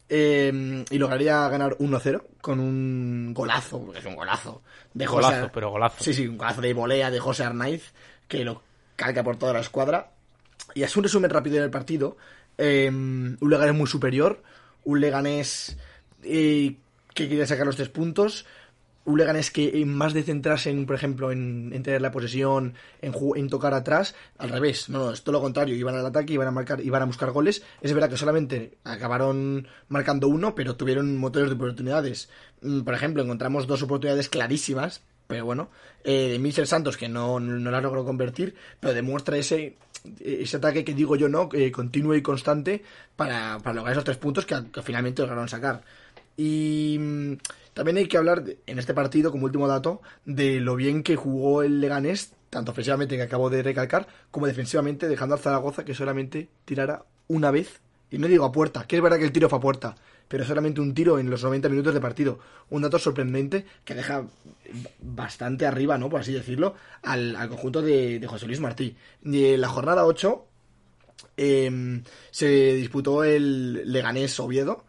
Speaker 1: eh, y lograría ganar 1-0 con un golazo, porque es un golazo. De José-
Speaker 2: Golazo, pero golazo.
Speaker 1: Sí, sí, un golazo de volea de José Arnaiz, que lo calca por toda la escuadra. Y es un resumen rápido del partido. Eh, un Leganés muy superior, un Leganés eh, que quería sacar los tres puntos, un Leganés que en más de centrarse en, por ejemplo, en, en tener la posesión, en, en tocar atrás, al revés, no, no, es todo lo contrario, iban al ataque, iban a marcar, iban a buscar goles. Es verdad que solamente acabaron marcando uno, pero tuvieron motores de oportunidades. Mm, Por ejemplo, encontramos dos oportunidades clarísimas, pero bueno, eh, de Michel Santos, que no, no la logró convertir, pero demuestra ese, ese ataque que digo yo, ¿no? Eh, continuo y constante para, para lograr esos tres puntos que, que finalmente lograron sacar. Y mm, también hay que hablar, en este partido, como último dato, de lo bien que jugó el Leganés, tanto ofensivamente que acabo de recalcar, como defensivamente, dejando al Zaragoza que solamente tirara una vez. Y no digo a puerta, que es verdad que el tiro fue a puerta, pero solamente un tiro en los 90 minutos de partido. Un dato sorprendente que deja bastante arriba, ¿no? Por así decirlo, al, conjunto de, José Luis Martí. Y en la jornada 8 eh, se disputó el Leganés Oviedo,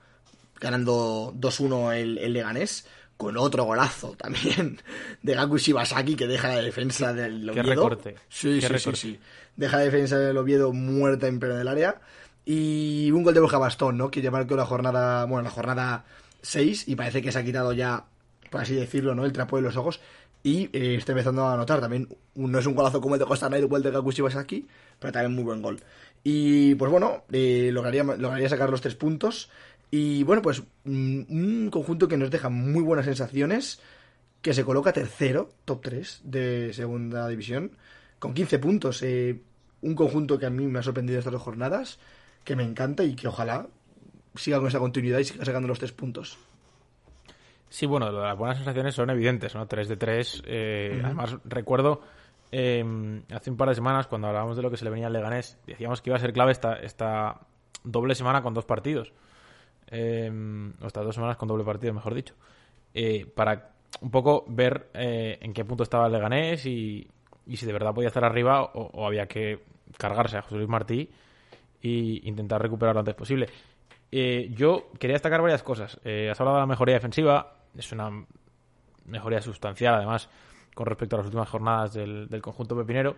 Speaker 1: ganando 2-1 el, el Leganés, con otro golazo también de Gaku Shibasaki que deja la defensa del
Speaker 2: qué
Speaker 1: Oviedo.
Speaker 2: recorte,
Speaker 1: Sí,
Speaker 2: qué
Speaker 1: sí,
Speaker 2: recorte.
Speaker 1: sí, sí. Deja la defensa del Oviedo muerta en pleno del área. Y un gol de Borja Bastón, ¿no? Que ya marcó la jornada, bueno, la jornada 6 y parece que se ha quitado ya, por así decirlo, ¿no? El trapo de los ojos. Y eh, está empezando a notar también, un- no es un golazo como el de Costa Rica o el de Gaku Shibasaki, pero también muy buen gol. Y pues bueno, eh, lograría, lograría sacar los tres puntos. Y bueno, pues mm, un conjunto que nos deja muy buenas sensaciones, que se coloca tercero, top 3 de segunda división, con 15 puntos. eh, un conjunto que a mí me ha sorprendido estas dos jornadas, que me encanta y que ojalá siga con esa continuidad y siga sacando los tres puntos.
Speaker 2: Sí, bueno, las buenas sensaciones son evidentes, ¿no? 3 de 3. eh, Además, recuerdo eh, hace un par de semanas, cuando hablábamos de lo que se le venía al Leganés, decíamos que iba a ser clave esta, esta doble semana con dos partidos. Eh, o estas dos semanas con doble partido, mejor dicho. Eh, para un poco ver eh, en qué punto estaba el Leganés y, y si de verdad podía estar arriba o, había que cargarse a José Luis Martí y intentar recuperarlo lo antes posible. Eh, yo quería destacar varias cosas. Has hablado de la mejoría defensiva, es una mejoría sustancial, además, con respecto a las últimas jornadas del, del conjunto pepinero.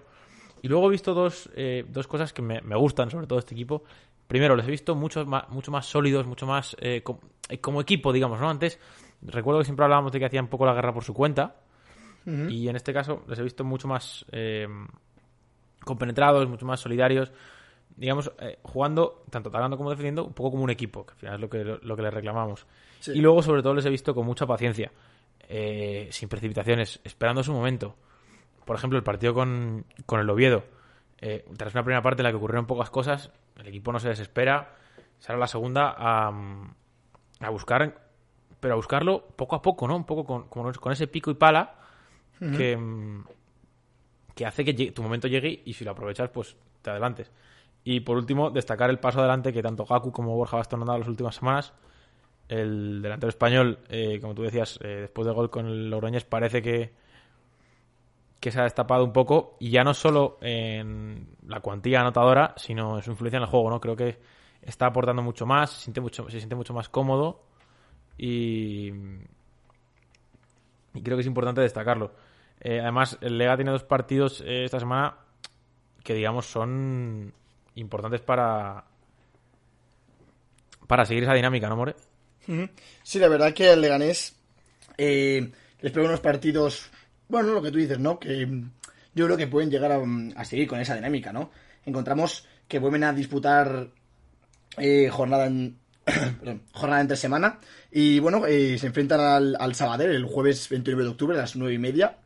Speaker 2: Y luego he visto dos, dos cosas que me, me gustan, sobre todo este equipo. Primero, les he visto mucho más, mucho más sólidos, mucho más eh, eh, como equipo, digamos, ¿no? Antes, recuerdo que siempre hablábamos de que hacían un poco la guerra por su cuenta. Y en este caso, les he visto mucho más eh, compenetrados, mucho más solidarios digamos, eh, jugando, tanto atacando como defendiendo, un poco como un equipo, que al final es lo que, lo que les reclamamos.
Speaker 1: Sí.
Speaker 2: Y luego, sobre todo, les he visto con mucha paciencia, eh, sin precipitaciones, esperando su momento. Por ejemplo, el partido con, con el Oviedo. Eh, tras una primera parte en la que ocurrieron pocas cosas, el equipo no se desespera, sale a la segunda a, a buscar, pero a buscarlo poco a poco, ¿no? Un poco con, ese pico y pala que, mm, que hace que llegue- tu momento llegue y si lo aprovechas, pues te adelantes. Y por último, destacar el paso adelante que tanto Gaku como Borja Bastón han dado las últimas semanas. El delantero español, eh, como tú decías, eh, después del gol con el Logroñés, parece que, que se ha destapado un poco. Y ya no solo en la cuantía anotadora, sino en su influencia en el juego, ¿no? Creo que está aportando mucho más, se siente mucho, se siente mucho más cómodo. Y, y creo que es importante destacarlo. Eh, además, el Lega tiene dos partidos eh, esta semana que, digamos, son importantes para para seguir esa dinámica, ¿no, More?
Speaker 1: Sí, la verdad que al Leganés eh, les pega unos partidos, bueno, lo que tú dices, ¿no? Que mm, yo creo que pueden llegar a, mm, a seguir con esa dinámica, ¿no? Encontramos que vuelven a disputar eh, jornada en [COUGHS] perdón, jornada entre semana y bueno, eh, se enfrentan al, al Sabadell el jueves 29 de octubre a las 9 y media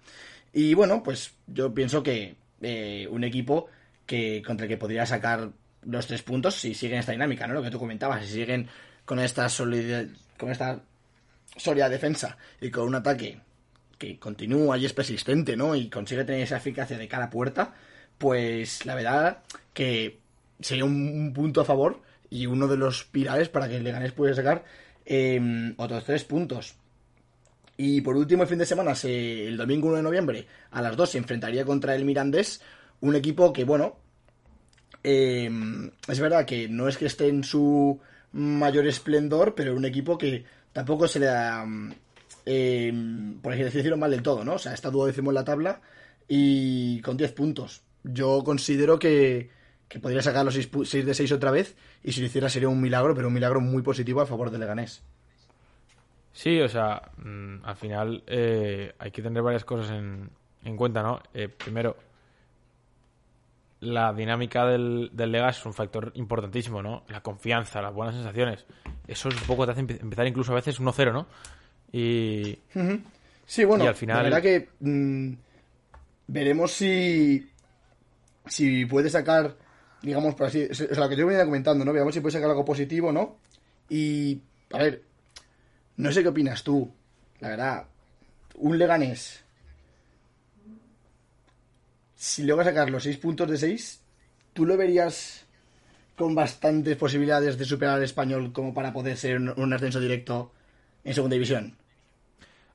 Speaker 1: y bueno, pues yo pienso que eh, un equipo que contra el que podría sacar los tres puntos si siguen esta dinámica, ¿no? Lo que tú comentabas, si siguen con esta solidez, con esta sólida defensa y con un ataque que continúa y es persistente, ¿no? Y consigue tener esa eficacia de cara a puerta, pues la verdad que sería un, un punto a favor y uno de los pilares para que el Leganés pueda sacar eh, otros tres puntos. Y por último, el fin de semana, se- el domingo 1 de noviembre, a las 2 se enfrentaría contra el Mirandés, un equipo que, bueno, eh, es verdad que no es que esté en su mayor esplendor, pero un equipo que tampoco se le da, eh, por así decirlo, mal del todo, ¿no? O sea, está duodécimo en la tabla y con 10 puntos. Yo considero que, que podría sacar los 6, de 6 otra vez y si lo hiciera sería un milagro, pero un milagro muy positivo a favor de Leganés.
Speaker 2: Sí, o sea, mm, al final eh, hay que tener varias cosas en, en cuenta, ¿no? Eh, primero, la dinámica del, del Legas es un factor importantísimo, ¿no? La confianza, las buenas sensaciones. Eso es un poco te hace empezar incluso a veces 1-0, ¿no? Y...
Speaker 1: Sí, bueno, al final... la verdad que mm, veremos si si puede sacar, digamos, por así, o sea, lo que yo venía comentando, ¿no? Veamos si puede sacar algo positivo, ¿no? Y, a ver, no sé qué opinas tú, la verdad, un Leganés, si logra sacar los 6 puntos de 6, ¿tú lo verías con bastantes posibilidades de superar al español como para poder ser un ascenso directo en segunda división?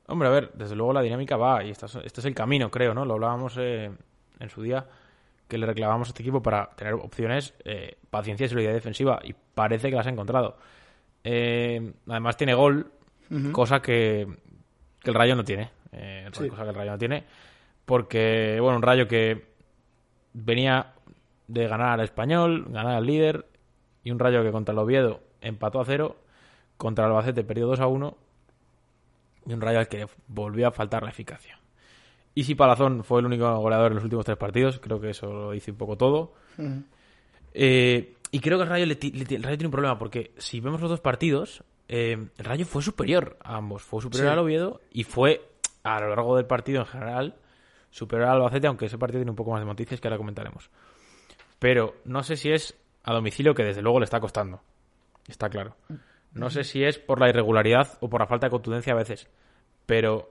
Speaker 2: Hombre, a ver, desde luego la dinámica va y este es, el camino, creo, ¿no? Lo hablábamos eh, en su día que le reclamamos a este equipo para tener opciones, eh, paciencia y solidaridad defensiva, y parece que las ha encontrado. Eh, además tiene gol, cosa que, el Rayo no tiene. Cosa que el Rayo no tiene. Porque, bueno, un Rayo que venía de ganar al Español, ganar al líder, y un Rayo que contra el Oviedo empató a cero, contra el Albacete perdió 2 a 1, y un Rayo al que volvió a faltar la eficacia. Y si Palazón fue el único goleador en los últimos tres partidos, creo que eso lo dice un poco todo. Eh, y creo que el Rayo, tiene un problema, porque si vemos los dos partidos, eh, el Rayo fue superior a ambos. Fue superior al Oviedo y fue, a lo largo del partido en general, superior al Albacete, aunque ese partido tiene un poco más de noticias que ahora comentaremos. Pero no sé si es a domicilio, que desde luego le está costando. Está claro. No sé si es por la irregularidad o por la falta de contundencia a veces. Pero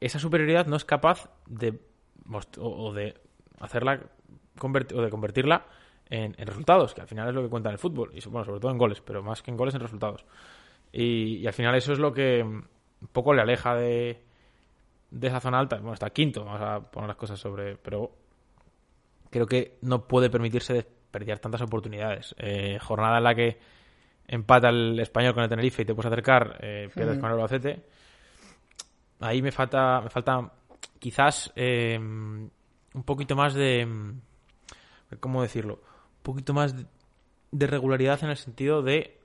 Speaker 2: esa superioridad no es capaz de o, de hacerla o de convertirla en, resultados, que al final es lo que cuenta en el fútbol, y bueno, sobre todo en goles, pero más que en goles en resultados. Y, al final eso es lo que un poco le aleja de, de esa zona alta. Bueno, está quinto, vamos a poner las cosas sobre, pero creo que no puede permitirse perder tantas oportunidades. Eh, jornada en la que empata el español con el Tenerife y te puedes acercar, eh, pierdes con el Albacete ahí me falta, me falta quizás eh, un poquito más de... ¿Cómo decirlo? Un poquito más de, regularidad en el sentido de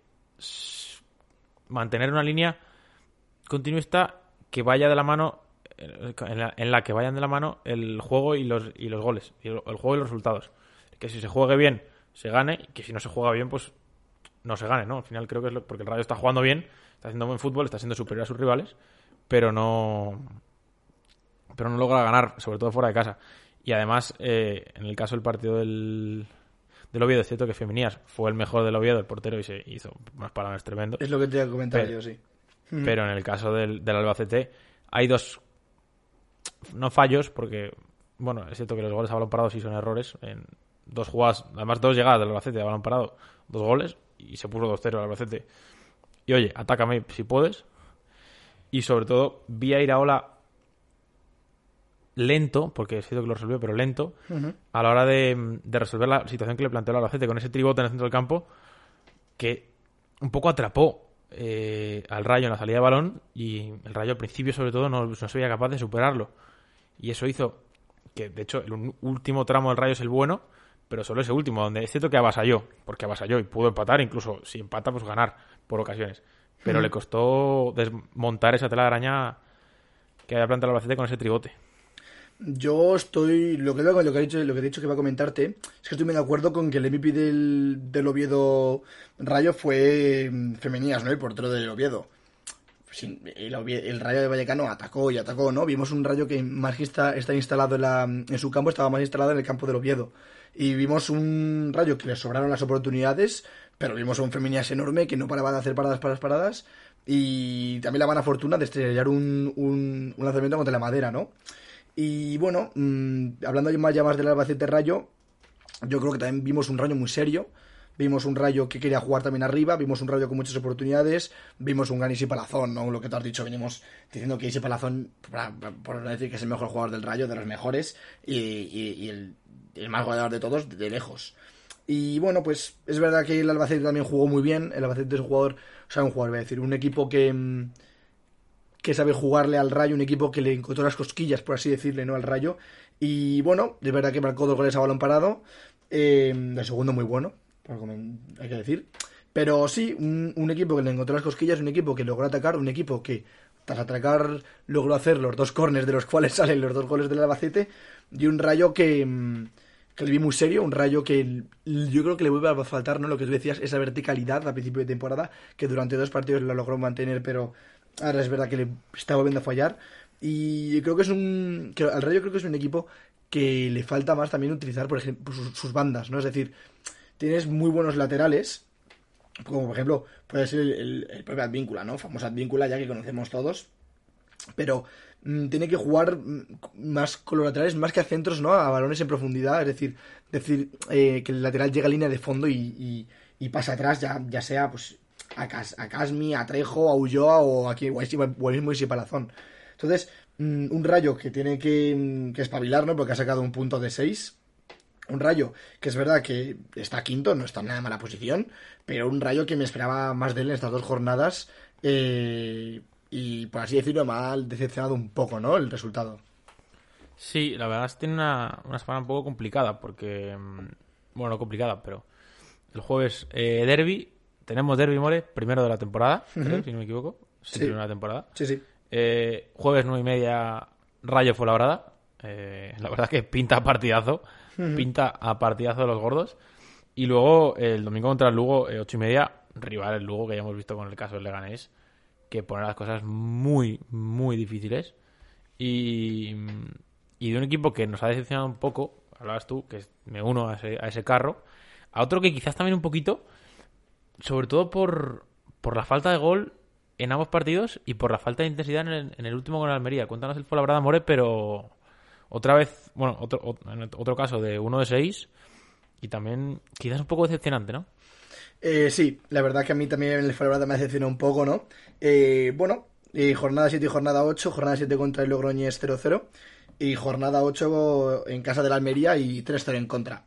Speaker 2: mantener una línea continuista que vaya de la mano en la, que vayan de la mano el juego y los, y los goles, y el, juego y los resultados. Que si se juegue bien, se gane, y que si no se juega bien, pues no se gane, ¿no? Al final creo que es lo, porque el Rayo está jugando bien, está haciendo buen fútbol, está siendo superior a sus rivales, pero no pero no logra ganar, sobre todo fuera de casa. Y además, eh, en el caso del partido del, del Oviedo, es cierto que Feminías fue el mejor del Oviedo, el portero, y se hizo unos palones tremendos.
Speaker 1: Es lo que te a comentar yo, sí. [LAUGHS]
Speaker 2: Pero en el caso del, del Albacete hay dos, no fallos, porque, bueno, es cierto que los goles a balón parado sí son errores. En dos jugadas, además dos llegadas del Albacete a balón parado, dos goles, y se puso 2-0 el Albacete. Y oye, atácame si puedes, y sobre todo, vi a Iraola lento, porque es cierto que lo resolvió, pero lento, a la hora de, resolver la situación que le planteó el Albacete con ese tribote en el centro del campo, que un poco atrapó eh, al Rayo en la salida de balón y el Rayo al principio sobre todo no, no se veía capaz de superarlo. Y eso hizo que, de hecho, el último tramo del Rayo es el bueno, pero solo ese último, donde es cierto que avasalló, porque avasalló y pudo empatar, incluso si empata, pues ganar por ocasiones. Pero le costó desmontar esa tela de araña que había plantado el Albacete con ese tribote.
Speaker 1: Yo estoy. Lo que, lo que, he dicho, lo que he dicho que va a comentarte es que estoy muy de acuerdo con que el MVP del, del Oviedo Rayo fue mm, Femenías, ¿no? El portero del Oviedo. El, Rayo de Vallecano atacó y atacó, ¿no? Vimos un Rayo que más que está, instalado en, la, en su campo, estaba más instalado en el campo del Oviedo. Y vimos un Rayo que le sobraron las oportunidades, pero vimos un Femenias enorme que no paraba de hacer paradas, paradas, paradas. Y también la mala fortuna de estrellar un, un, lanzamiento contra la madera, ¿no? Y bueno, mmm, hablando más ya más del Albacete Rayo, yo creo que también vimos un Rayo muy serio. Vimos un Rayo que quería jugar también arriba, vimos un Rayo con muchas oportunidades, vimos un gran Isi Palazón, ¿no? Lo que te has dicho, venimos diciendo que Isi Palazón, decir que es el mejor jugador del Rayo, de los mejores, y, y el, más goleador de todos, de lejos. Y bueno, pues es verdad que el Albacete también jugó muy bien. El Albacete es un jugador, o sea, un jugador, voy a decir, un equipo que, mm, que sabe jugarle al Rayo, un equipo que le encontró las cosquillas, por así decirle, ¿no? Al Rayo. Y bueno, es verdad que marcó dos goles a balón parado. Eh, el segundo muy bueno, hay que decir. Pero sí, un, un, equipo que le encontró las cosquillas, un equipo que logró atacar, un equipo que tras atacar logró hacer los dos corners de los cuales [LAUGHS] salen los dos goles del Albacete y un rayo que, mm, que le vi muy serio, un rayo que yo creo que le vuelve a faltar, ¿no? Lo que tú decías, esa verticalidad a principio de temporada, que durante dos partidos la logró mantener, pero ahora es verdad que le está volviendo a fallar. Y creo que es un. Que al rayo creo que es un equipo que le falta más también utilizar, por ejemplo, sus, bandas, ¿no? Es decir, tienes muy buenos laterales, como por ejemplo puede ser el, propio Advíncula, ¿no? Famoso Advíncula ya que conocemos todos, pero mm, tiene que jugar mm, más con los laterales, más que a centros, ¿no? A balones en profundidad, es decir, decir eh, que el lateral llega a línea de fondo y, y, pasa atrás, ya, ya sea pues a, a Casmi, a Trejo, a Ulloa o aquí o el mismo Palazón. Entonces, Mm, un rayo que tiene que, que espabilar, ¿no? Porque ha sacado un punto de 6. Un rayo que es verdad que está quinto, no está en nada mala posición, pero un rayo que me esperaba más de él en estas dos jornadas. Eh, y por así decirlo, me ha decepcionado un poco, ¿no? El resultado.
Speaker 2: Sí, la verdad es que tiene una, una semana un poco complicada, porque. Mm, bueno, no complicada, pero. El jueves, eh, Derby. Tenemos Derby More, primero de la temporada, si no me equivoco. Sí, primero de la temporada.
Speaker 1: Sí, sí.
Speaker 2: Eh, jueves 9 y media, Rayo fue la Eh, la verdad que pinta partidazo. Pinta a partidazo de los gordos. Y luego el domingo contra el Lugo, eh, 8 y media, rival el Lugo, que ya hemos visto con el caso del Leganés, que pone las cosas muy, muy difíciles. Y, y de un equipo que nos ha decepcionado un poco, hablabas tú, que me uno a ese, carro, a otro que quizás también un poquito, sobre todo por, por la falta de gol en ambos partidos y por la falta de intensidad en el, último con Almería. Cuéntanos el Fuenlabrada More, pero otra vez, bueno, otro, otro caso de uno de seis y también quizás un poco decepcionante, ¿no?
Speaker 1: Eh, sí, la verdad que a mí también el Fuenlabrada me decepcionó un poco, ¿no? Eh, bueno, eh, jornada 7 y jornada 8, jornada 7 contra el Logroñés 0-0 y jornada 8 en casa de la Almería y 3-0 en contra.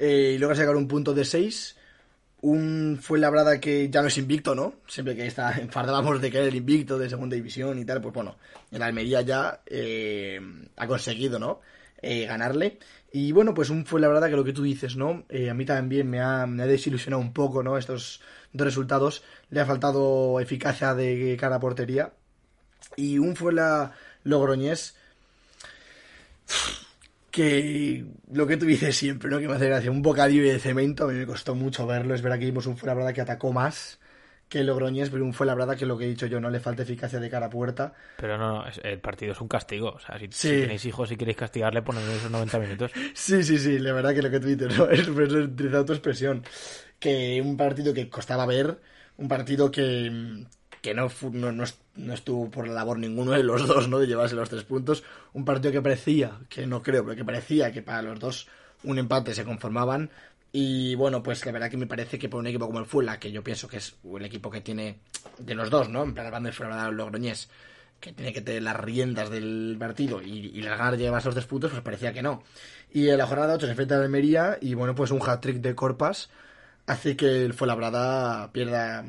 Speaker 1: y luego sacar un punto de 6 un fue labrada que ya no es invicto, ¿no? Siempre que está [LAUGHS] enfardábamos de que era el invicto de segunda división y tal, pues bueno, el Almería ya eh, ha conseguido, ¿no? Eh, ganarle. Y bueno, pues un fue labrada que lo que tú dices, ¿no? Eh, a mí también me ha, desilusionado un poco, ¿no? Estos dos resultados. Le ha faltado eficacia de cara portería. Y un fue la Logroñés que lo que tú dices siempre, ¿no? Que me hace gracia. Un bocadillo de cemento, a mí me costó mucho verlo. Es verdad que vimos un Fuenlabrada que atacó más que Logroñés, pero un Fuenlabrada que lo que he dicho yo, no le falta eficacia de cara a puerta.
Speaker 2: Pero no, el partido es un castigo. O sea, si, tenéis hijos y queréis castigarle, ponedle esos 90 minutos. [LAUGHS]
Speaker 1: sí, sí, sí, la verdad que lo que tú dices, ¿no? [LAUGHS] Es, utilizado tu expresión. Que un partido que costaba ver, un partido que, que no, no, estuvo por la labor ninguno de los dos, ¿no? De llevarse los tres puntos. Un partido que parecía, que no creo, pero que parecía que para los dos un empate se conformaban. Y bueno, pues la verdad que me parece que por un equipo como el Fulla, que yo pienso que es el equipo que tiene de los dos, ¿no? En plan, hablando de fuera Logroñés, que tiene que tener las riendas del partido y, y las ganas de llevarse los tres puntos, pues parecía que no. Y en la jornada 8 se enfrenta a Almería y bueno, pues un hat-trick de Corpas hace que el Fuenlabrada pierda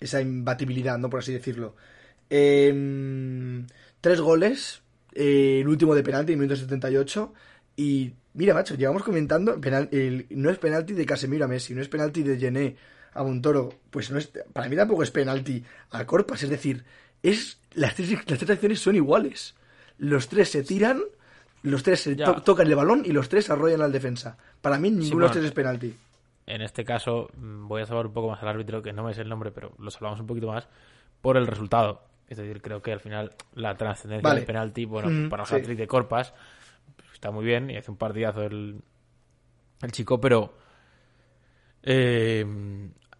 Speaker 1: esa imbatibilidad, ¿no? Por así decirlo. Em, tres goles, eh, el último de penalti en minuto 78. Y mira, macho, llevamos comentando, el, no es penalti de Casemiro a Messi, no es penalti de Gené a Montoro, pues no es, para mí tampoco es penalti a Corpas, es decir, es las tres, las tres acciones son iguales. Los tres se tiran, los tres se tocan el balón y los tres arrollan al defensa. Para mí ninguno de los tres es penalti
Speaker 2: en este caso mm, voy a salvar un poco más al árbitro, que no me sé el nombre, pero lo salvamos un poquito más, por el resultado. Es decir, creo que al final la trascendencia del penalti, bueno, mm, para los de Corpas, está muy bien y hace un partidazo el, el chico, pero eh,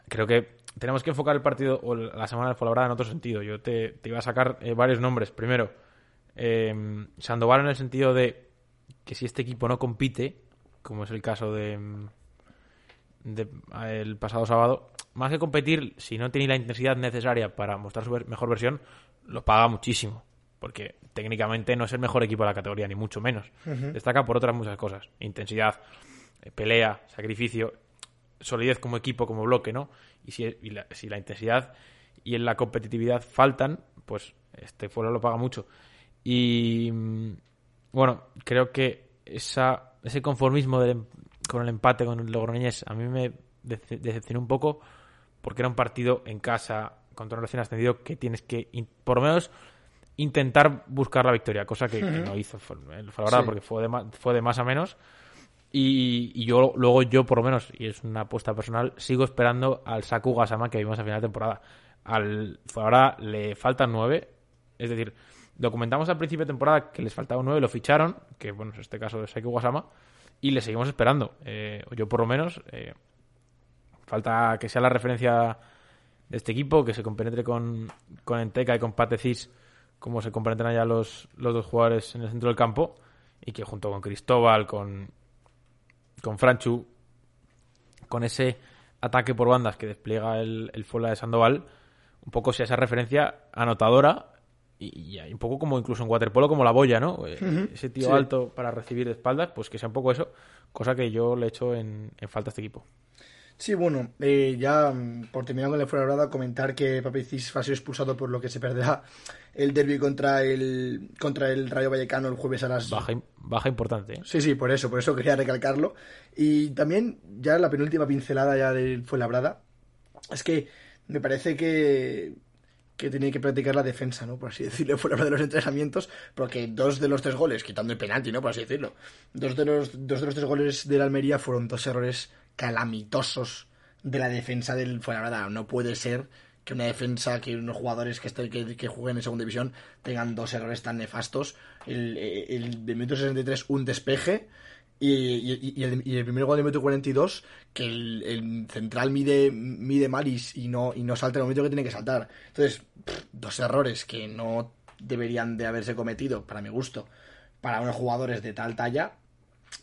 Speaker 2: creo que tenemos que enfocar el partido o la semana de Fuenlabrada en otro sentido. Yo te, iba a sacar eh, varios nombres. Primero, eh, Sandoval en el sentido de que si este equipo no compite, como es el caso de el pasado sábado, más que competir, si no tiene la intensidad necesaria para mostrar su mejor versión, lo paga muchísimo. Porque técnicamente no es el mejor equipo de la categoría, ni mucho menos. Destaca por otras muchas cosas. Intensidad, eh, pelea, sacrificio, solidez como equipo, como bloque, ¿no? Y si, la, si la intensidad y en la competitividad faltan, pues este fuera lo paga mucho. Y, bueno, creo que esa, ese conformismo del- con el empate con el Logroñés a mí me dece- decepcionó un poco porque era un partido en casa contra un recién ascendido que tienes que, por lo menos, intentar buscar la victoria, cosa que, que no hizo. La verdad,
Speaker 1: Sí.
Speaker 2: porque fue de, ma- fue de más a menos. Y, y yo luego yo por lo menos y es una apuesta personal sigo esperando al Saku Gasama que vimos a final de temporada al ahora le faltan nueve es decir lo comentamos al principio de temporada que les faltaba nueve lo ficharon que bueno en este caso es Saku Gasama y le seguimos esperando. Eh, yo por lo menos eh, falta que sea la referencia de este equipo que se compenetre con con Enteca y con Patecis como se compenetran ya los, los dos jugadores en el centro del campo y que junto con Cristóbal con con Franchu, con ese ataque por bandas que despliega el, el Fuela de Sandoval, un poco sea esa referencia anotadora y, y un poco como incluso en waterpolo como la boya, ¿no? Eh, Ese tío
Speaker 1: Sí.
Speaker 2: alto para recibir de espaldas, pues que sea un poco eso, cosa que yo le echo en, en falta a este equipo.
Speaker 1: Sí, bueno, eh, ya mm, por terminar con la fuera comentar que Papicis ha sido expulsado por lo que se perderá el derby contra el contra el Rayo Vallecano el jueves a las
Speaker 2: Baja, baja importante, ¿eh?
Speaker 1: Sí, sí, por eso, por eso quería recalcarlo. Y también, ya la penúltima pincelada ya del Fuenlabrada, es que me parece que, que tenía que practicar la defensa, ¿no? Por así decirlo, Fuenlabrada de los entrenamientos, porque dos de los tres goles, quitando el penalti, ¿no? Por así decirlo, dos de los, dos de los tres goles de Almería fueron dos errores calamitosos de la defensa del Fuenlabrada. No puede ser que una defensa, que unos jugadores que, estén- que, que jueguen en segunda división tengan dos errores tan nefastos. El, el, del minuto 63, un despeje. Y, y- y el, primer gol del minuto 42, que el, central mide, mide mal y, no, y no salta en el momento que tiene que saltar. Entonces, dos errores que no deberían de haberse cometido, para mi gusto, para unos jugadores de tal talla.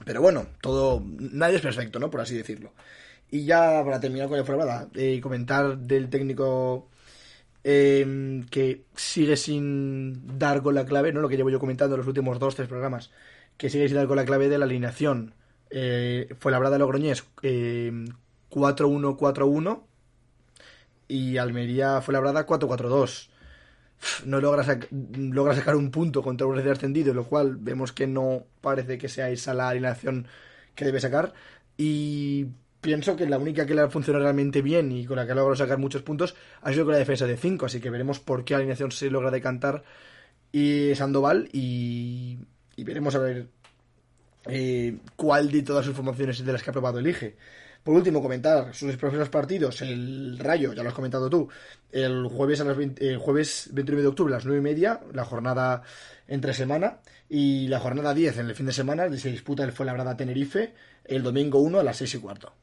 Speaker 1: Pero bueno, todo. Nadie es perfecto, ¿no? Por así decirlo. Y ya para terminar con el fuera eh, comentar del técnico eh, que sigue sin dar con la clave, ¿no? Lo que llevo yo comentando en los últimos dos, tres programas, que sigue sin con la clave de la alineación. Eh, fue labrada Logroñés eh, 4-1-4-1 y Almería fue labrada 4-4-2 no logra, logra sacar un punto contra un recién ascendido, lo cual vemos que no parece que sea esa la alineación que debe sacar. Y pienso que la única que le ha funcionado realmente bien y con la que ha logrado sacar muchos puntos ha sido con la defensa de 5, así que veremos por qué alineación se logra decantar y Sandoval y, y veremos a ver eh, cuál de todas sus formaciones de las que ha probado elige. Por último, comentar sus próximos partidos. El Rayo, ya lo has comentado tú, el jueves, a las 20 el jueves 29 de octubre a las 9 y media, la jornada entre semana. Y la jornada 10 en el fin de semana, se disputa el Fuenlabrada Tenerife, el domingo 1 a las 6 y cuarto.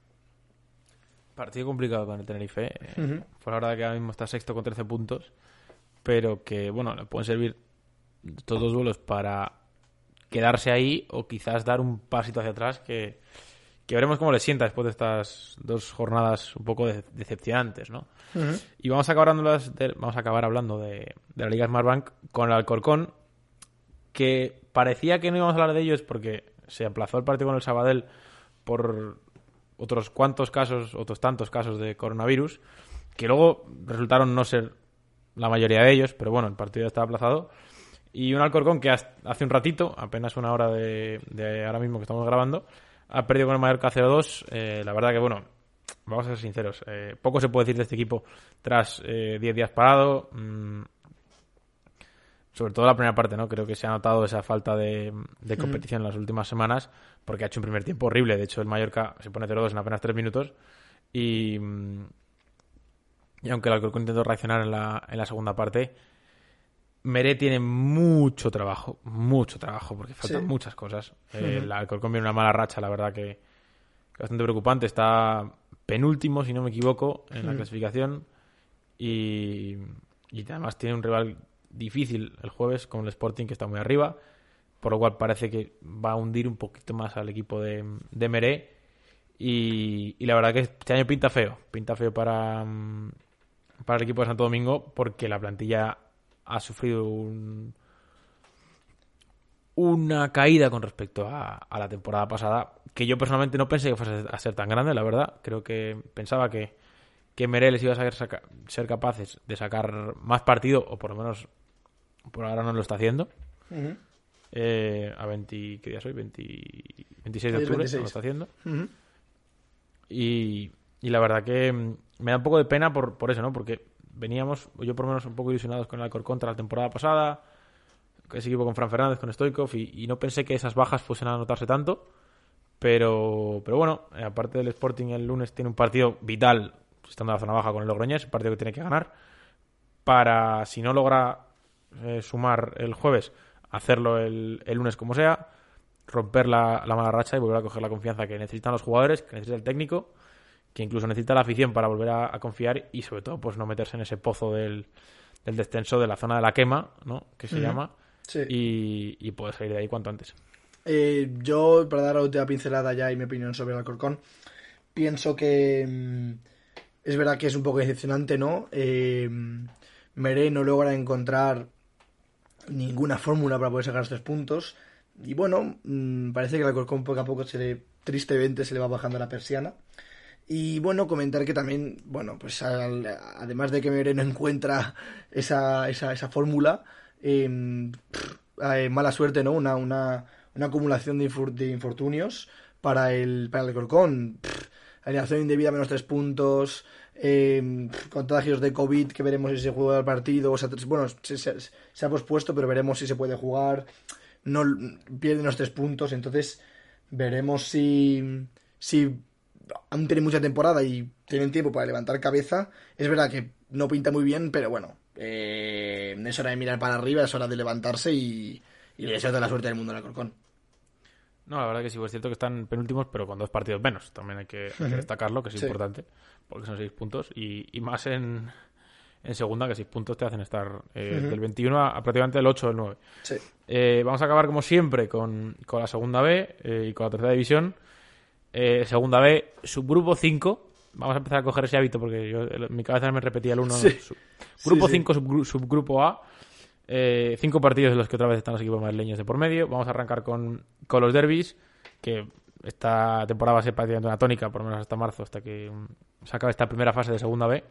Speaker 2: Partido complicado con el Tenerife. eh. Fue la verdad que ahora mismo está sexto con 13 puntos. Pero que, bueno, le pueden servir estos dos duelos para quedarse ahí o quizás dar un pasito hacia atrás que, que veremos cómo le sienta después de estas dos jornadas un poco de- decepcionantes, ¿no? Y vamos a acabar hablando, las de, vamos a acabar hablando de, de la Liga Smartbank con el Alcorcón, que parecía que no íbamos a hablar de ellos porque se aplazó el partido con el Sabadell por otros cuantos casos, otros tantos casos de coronavirus, que luego resultaron no ser la mayoría de ellos, pero bueno, el partido ya estaba aplazado. Y un Alcorcón que hace un ratito, apenas una hora de, de ahora mismo que estamos grabando, ha perdido con el Mallorca 0-2. Eh, la verdad que, bueno, vamos a ser sinceros, eh, poco se puede decir de este equipo tras eh, 10 días parado. mm, sobre todo la primera parte, ¿no? Creo que se ha notado esa falta de, de competición en las últimas semanas, porque ha hecho un primer tiempo horrible. De hecho, el Mallorca se pone 0-2 en apenas 3 minutos. Y, mm, y aunque el Alcorcón intentó reaccionar en la, en la segunda parte, Meré tiene mucho trabajo, mucho trabajo, porque faltan
Speaker 1: Sí.
Speaker 2: muchas cosas. Eh, El Alcorcón viene una mala racha, la verdad que, que bastante preocupante. Está penúltimo, si no me equivoco, en la clasificación. Y, y además tiene un rival difícil el jueves con el Sporting, que está muy arriba. Por lo cual parece que va a hundir un poquito más al equipo de, de Meré. Y, y la verdad que este año pinta feo. Pinta feo para, mm, para el equipo de Santo Domingo porque la plantilla ha sufrido un- una caída con respecto a, a la temporada pasada que yo personalmente no pensé que fuese a ser tan grande, la verdad. Creo que pensaba que, que Meré les iba a saca- ser capaces de sacar más partido, o por lo menos por ahora no lo está haciendo. eh, a 20, ¿qué día soy? 20 26 de octubre,
Speaker 1: 26.
Speaker 2: lo está haciendo. Y, y la verdad que mm, me da un poco de pena por, por eso, ¿no? Porque veníamos, yo por lo menos, un poco ilusionados con el Alcorcón la temporada pasada, ese equipo con Fran Fernández, con Stoikov, y, y no pensé que esas bajas fuesen a notarse tanto. Pero, pero bueno, eh, aparte del Sporting el lunes tiene un partido vital, estando en la zona baja con el Logroñés, un partido que tiene que ganar, para, si no logra eh, sumar el jueves, hacerlo el, el lunes como sea, romper la, la mala racha y volver a coger la confianza que necesitan los jugadores, que necesita el técnico, que incluso necesita la afición para volver a, a confiar y sobre todo pues no meterse en ese pozo del, del descenso de la zona de la quema, ¿no? Que se llama,
Speaker 1: Sí.
Speaker 2: y, y poder salir de ahí cuanto antes.
Speaker 1: Eh, yo, para dar la última pincelada ya y mi opinión sobre el Alcorcón, pienso que mm, es verdad que es un poco decepcionante, ¿no? Eh, Meré no logra encontrar ninguna fórmula para poder sacar estos puntos. Y bueno, mm, parece que el Alcorcón poco a poco se le, tristemente se le va bajando la persiana. Y bueno, comentar que también, bueno, pues al- además de que Meré no encuentra esa, esa, esa fórmula, eh, mala suerte, ¿no? Una, una, una acumulación de, de infortunios para el, para el Alcorcón. Pff, alineación indebida menos tres puntos, eh, contagios de COVID que veremos si se juega el partido. O sea, bueno, se ha pospuesto, pero veremos si se puede jugar. No pierden los tres puntos, entonces veremos si, si aún tienen mucha temporada y tienen tiempo para levantar cabeza. Es verdad que no pinta muy bien, pero bueno, eh, es hora de mirar para arriba, es hora de levantarse y, y le deseo toda la suerte del mundo al Alcorcón.
Speaker 2: No, la verdad que sí, pues es cierto que están penúltimos, pero con dos partidos menos. También hay que, hay que destacarlo, que es
Speaker 1: Sí.
Speaker 2: importante, porque son seis puntos. Y, y más en, en segunda, que seis puntos te hacen estar eh, del 21 a, a prácticamente el 8 o el 9.
Speaker 1: Sí.
Speaker 2: Eh, vamos a acabar, como siempre, con, con la segunda B eh, y con la tercera división. Eh, segunda B, subgrupo 5. Vamos a empezar a coger ese hábito porque yo, mi cabeza me repetía el 1.
Speaker 1: Sí.
Speaker 2: Grupo
Speaker 1: Sí, sí.
Speaker 2: 5, subgru- subgrupo A. Eh, cinco partidos en los que otra vez están los equipos madrileños de por medio. Vamos a arrancar con, con los derbis, que esta temporada va a ser prácticamente una tónica, por lo menos hasta marzo, hasta que mm, se acabe esta primera fase de segunda B.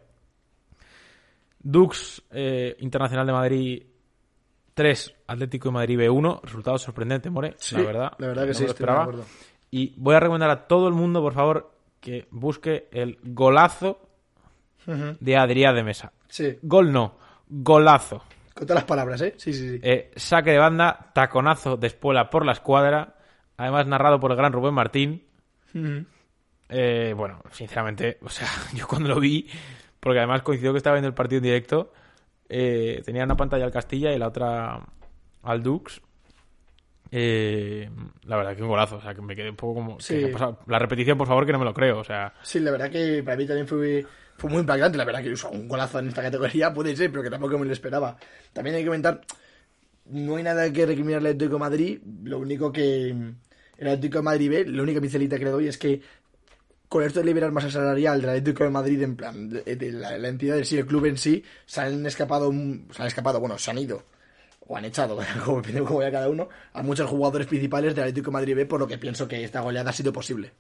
Speaker 2: Dux eh, Internacional de Madrid 3, Atlético de Madrid B1. Resultado sorprendente, More,
Speaker 1: Sí,
Speaker 2: la verdad.
Speaker 1: La verdad que
Speaker 2: no
Speaker 1: sí,
Speaker 2: me lo esperaba. Y voy a recomendar a todo el mundo, por favor, que busque el golazo de Adrià de Mesa.
Speaker 1: Sí,
Speaker 2: Gol no, golazo.
Speaker 1: con todas las palabras, ¿eh? Sí, sí, sí.
Speaker 2: Eh, saque de banda, taconazo de espuela por la escuadra. Además, narrado por el gran Rubén Martín. Eh, bueno, sinceramente, [LAUGHS] o sea, yo cuando lo vi, porque además coincidió que estaba viendo el partido en directo, eh, tenía una pantalla al Castilla y la otra al Dux. Eh, la verdad que un golazo, o sea, que me quedé un poco como... ¿qué
Speaker 1: Sí.
Speaker 2: La repetición, por favor, que no me lo creo, o sea...
Speaker 1: Sí, la verdad que para mí también fue, fue muy impactante. La verdad que un golazo en esta categoría [LAUGHS] puede ser, pero que tampoco me lo esperaba. También hay que comentar, no hay nada que recriminar al Atlético de Madrid. Lo único que el Atlético de Madrid ve, la única pincelita que le doy es que con esto de liberar masa salarial del Atlético de Madrid, en plan, de, de la, la entidad en sí, el club en sí, se han escapado, se han escapado, bueno, se han ido o han echado, [LAUGHS] como cómo vaya cada uno, a muchos jugadores principales del Atlético de Madrid B, por lo que pienso que esta goleada ha sido posible.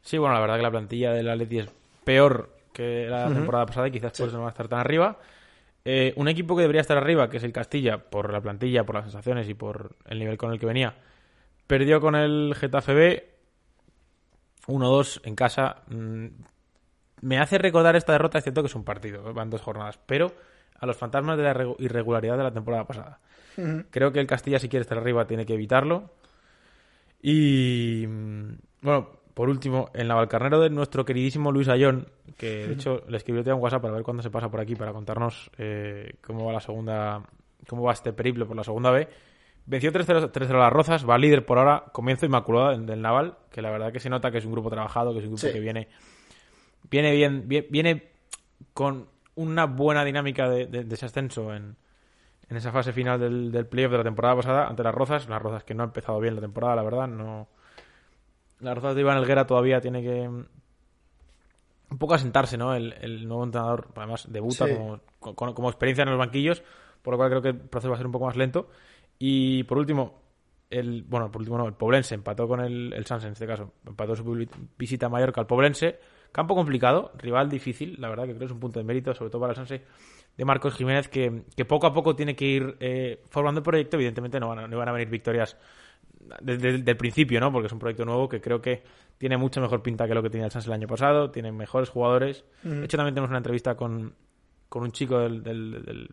Speaker 2: Sí, bueno, la verdad que la plantilla del Atleti es peor que la temporada pasada y quizás por eso no va a estar tan arriba. Eh, un equipo que debería estar arriba, que es el Castilla, por la plantilla, por las sensaciones y por el nivel con el que venía, perdió con el Getafe B 1-2 en casa. Mm, Me hace recordar esta derrota, es cierto que es un partido, van dos jornadas, pero a los fantasmas de la irregu- irregularidad de la temporada pasada. Creo que el Castilla, si quiere estar arriba, tiene que evitarlo. Y mm, bueno, por último, el Navalcarnero de nuestro queridísimo Luis Ayón, que de hecho le escribió un WhatsApp para ver cuándo se pasa por aquí para contarnos eh, cómo va la segunda, cómo va este periplo por la segunda B. Venció 3-0 3-0 a las Rozas, va líder por ahora, comienzo inmaculado del Naval, que la verdad que se nota que es un grupo trabajado, que es un grupo
Speaker 1: Sí.
Speaker 2: que viene, viene bien, vie- viene con una buena dinámica de, de- de ese ascenso en, en esa fase final del, del playoff de la temporada pasada ante las Rozas, las Rozas que no ha empezado bien la temporada, la verdad, no las Rozas de Iván Elguera todavía tiene que un poco asentarse, ¿no? El, el nuevo entrenador, además, debuta
Speaker 1: Sí.
Speaker 2: como, con- como experiencia en los banquillos, por lo cual creo que el proceso va a ser un poco más lento. Y por último, el bueno, por último no, el Poblense empató con el, el Sanse en este caso, empató su vi- visita a Mallorca al Poblense, campo complicado, rival difícil, la verdad que creo que es un punto de mérito, sobre todo para el Sanse, de Marcos Jiménez que, que poco a poco tiene que ir eh, formando el proyecto. Evidentemente no van, a, no van a venir victorias desde el principio, ¿no? Porque es un proyecto nuevo que creo que tiene mucho mejor pinta que lo que tenía el Sanse el año pasado, tiene mejores jugadores. De hecho, también tenemos una entrevista con, con un chico del, del, del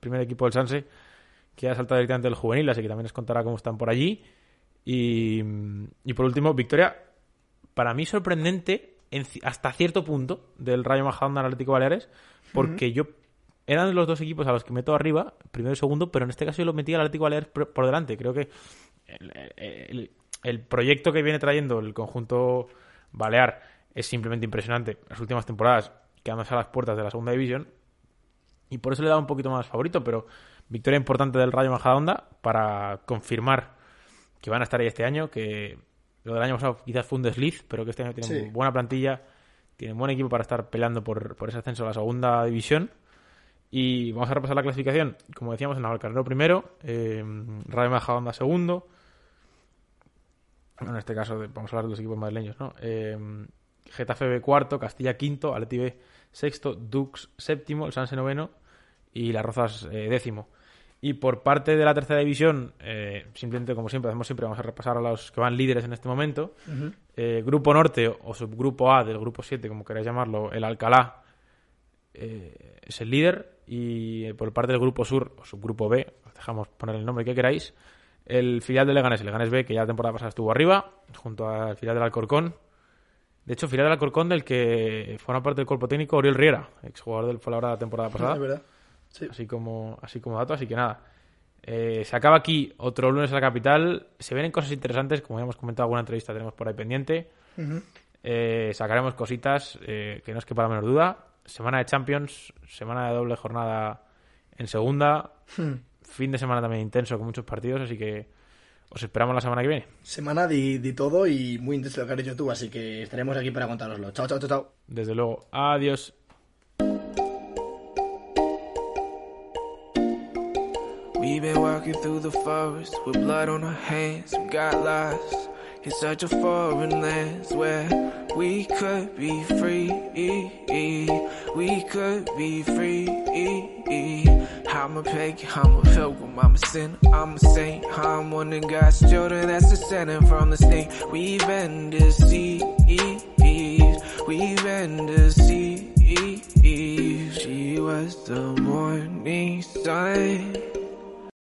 Speaker 2: primer equipo del Sanse que ha saltado directamente del juvenil, así que también les contará cómo están por allí. Y, y por último, victoria para mí sorprendente en, hasta cierto punto del Rayo Majadahonda Atlético Baleares, porque yo eran los dos equipos a los que meto arriba, primero y segundo, pero en este caso yo lo metí al Atlético Baleares por, por delante. Creo que el, el, el, proyecto que viene trayendo el conjunto balear es simplemente impresionante. Las últimas temporadas quedándose a las puertas de la segunda división y por eso le he dado un poquito más favorito, pero victoria importante del Rayo Majadahonda para confirmar que van a estar ahí este año, que lo del año pasado quizás fue un desliz, pero que este año tienen sí. buena plantilla, tienen buen equipo para estar peleando por, por, ese ascenso a la segunda división. Y vamos a repasar la clasificación. Como decíamos, en Navalcarnero primero, eh, Rayo Majadahonda segundo. Bueno, en este caso vamos a hablar de los equipos madrileños, ¿no? Eh, Getafe B cuarto, Castilla quinto, Atleti B sexto, Dux séptimo, el Sanse noveno y Las Rozas eh, décimo. Y por parte de la tercera división, eh, simplemente como siempre, hacemos siempre, vamos a repasar a los que van líderes en este momento. Uh -huh. eh, grupo Norte o subgrupo A del grupo 7, como queráis llamarlo, el Alcalá eh, es el líder. Y por parte del grupo Sur o subgrupo B, os dejamos poner el nombre que queráis, el filial de Leganés, el Leganés B, que ya la temporada pasada estuvo arriba, junto al filial del Alcorcón. De hecho, filial del Alcorcón del que forma parte del cuerpo técnico Oriol Riera, exjugador del Fuenlabrada la temporada pasada.
Speaker 1: Es verdad. Sí.
Speaker 2: Así como así como dato, así que nada. Eh, se acaba aquí otro lunes en la capital. Se vienen cosas interesantes, como ya hemos comentado, alguna entrevista tenemos por ahí pendiente. Uh -huh. eh, sacaremos cositas eh, que no es que para menor duda. Semana de Champions, semana de doble jornada en segunda, hmm. fin de semana también intenso con muchos partidos, así que os esperamos la semana que viene.
Speaker 1: Semana de, de todo y muy intenso lo que has dicho tú, así que estaremos aquí para contároslo. Chao, chao, chao, chao.
Speaker 2: Desde luego, adiós.
Speaker 3: We've been walking through the forest with blood on our hands. We got lost in such a foreign land where we could be free. We could be free. I'm a pagan, I'm a pilgrim, I'm a sinner, I'm a saint. I'm one of God's children that's descending from the snake. We've been deceived. We've been deceived. She was the morning sun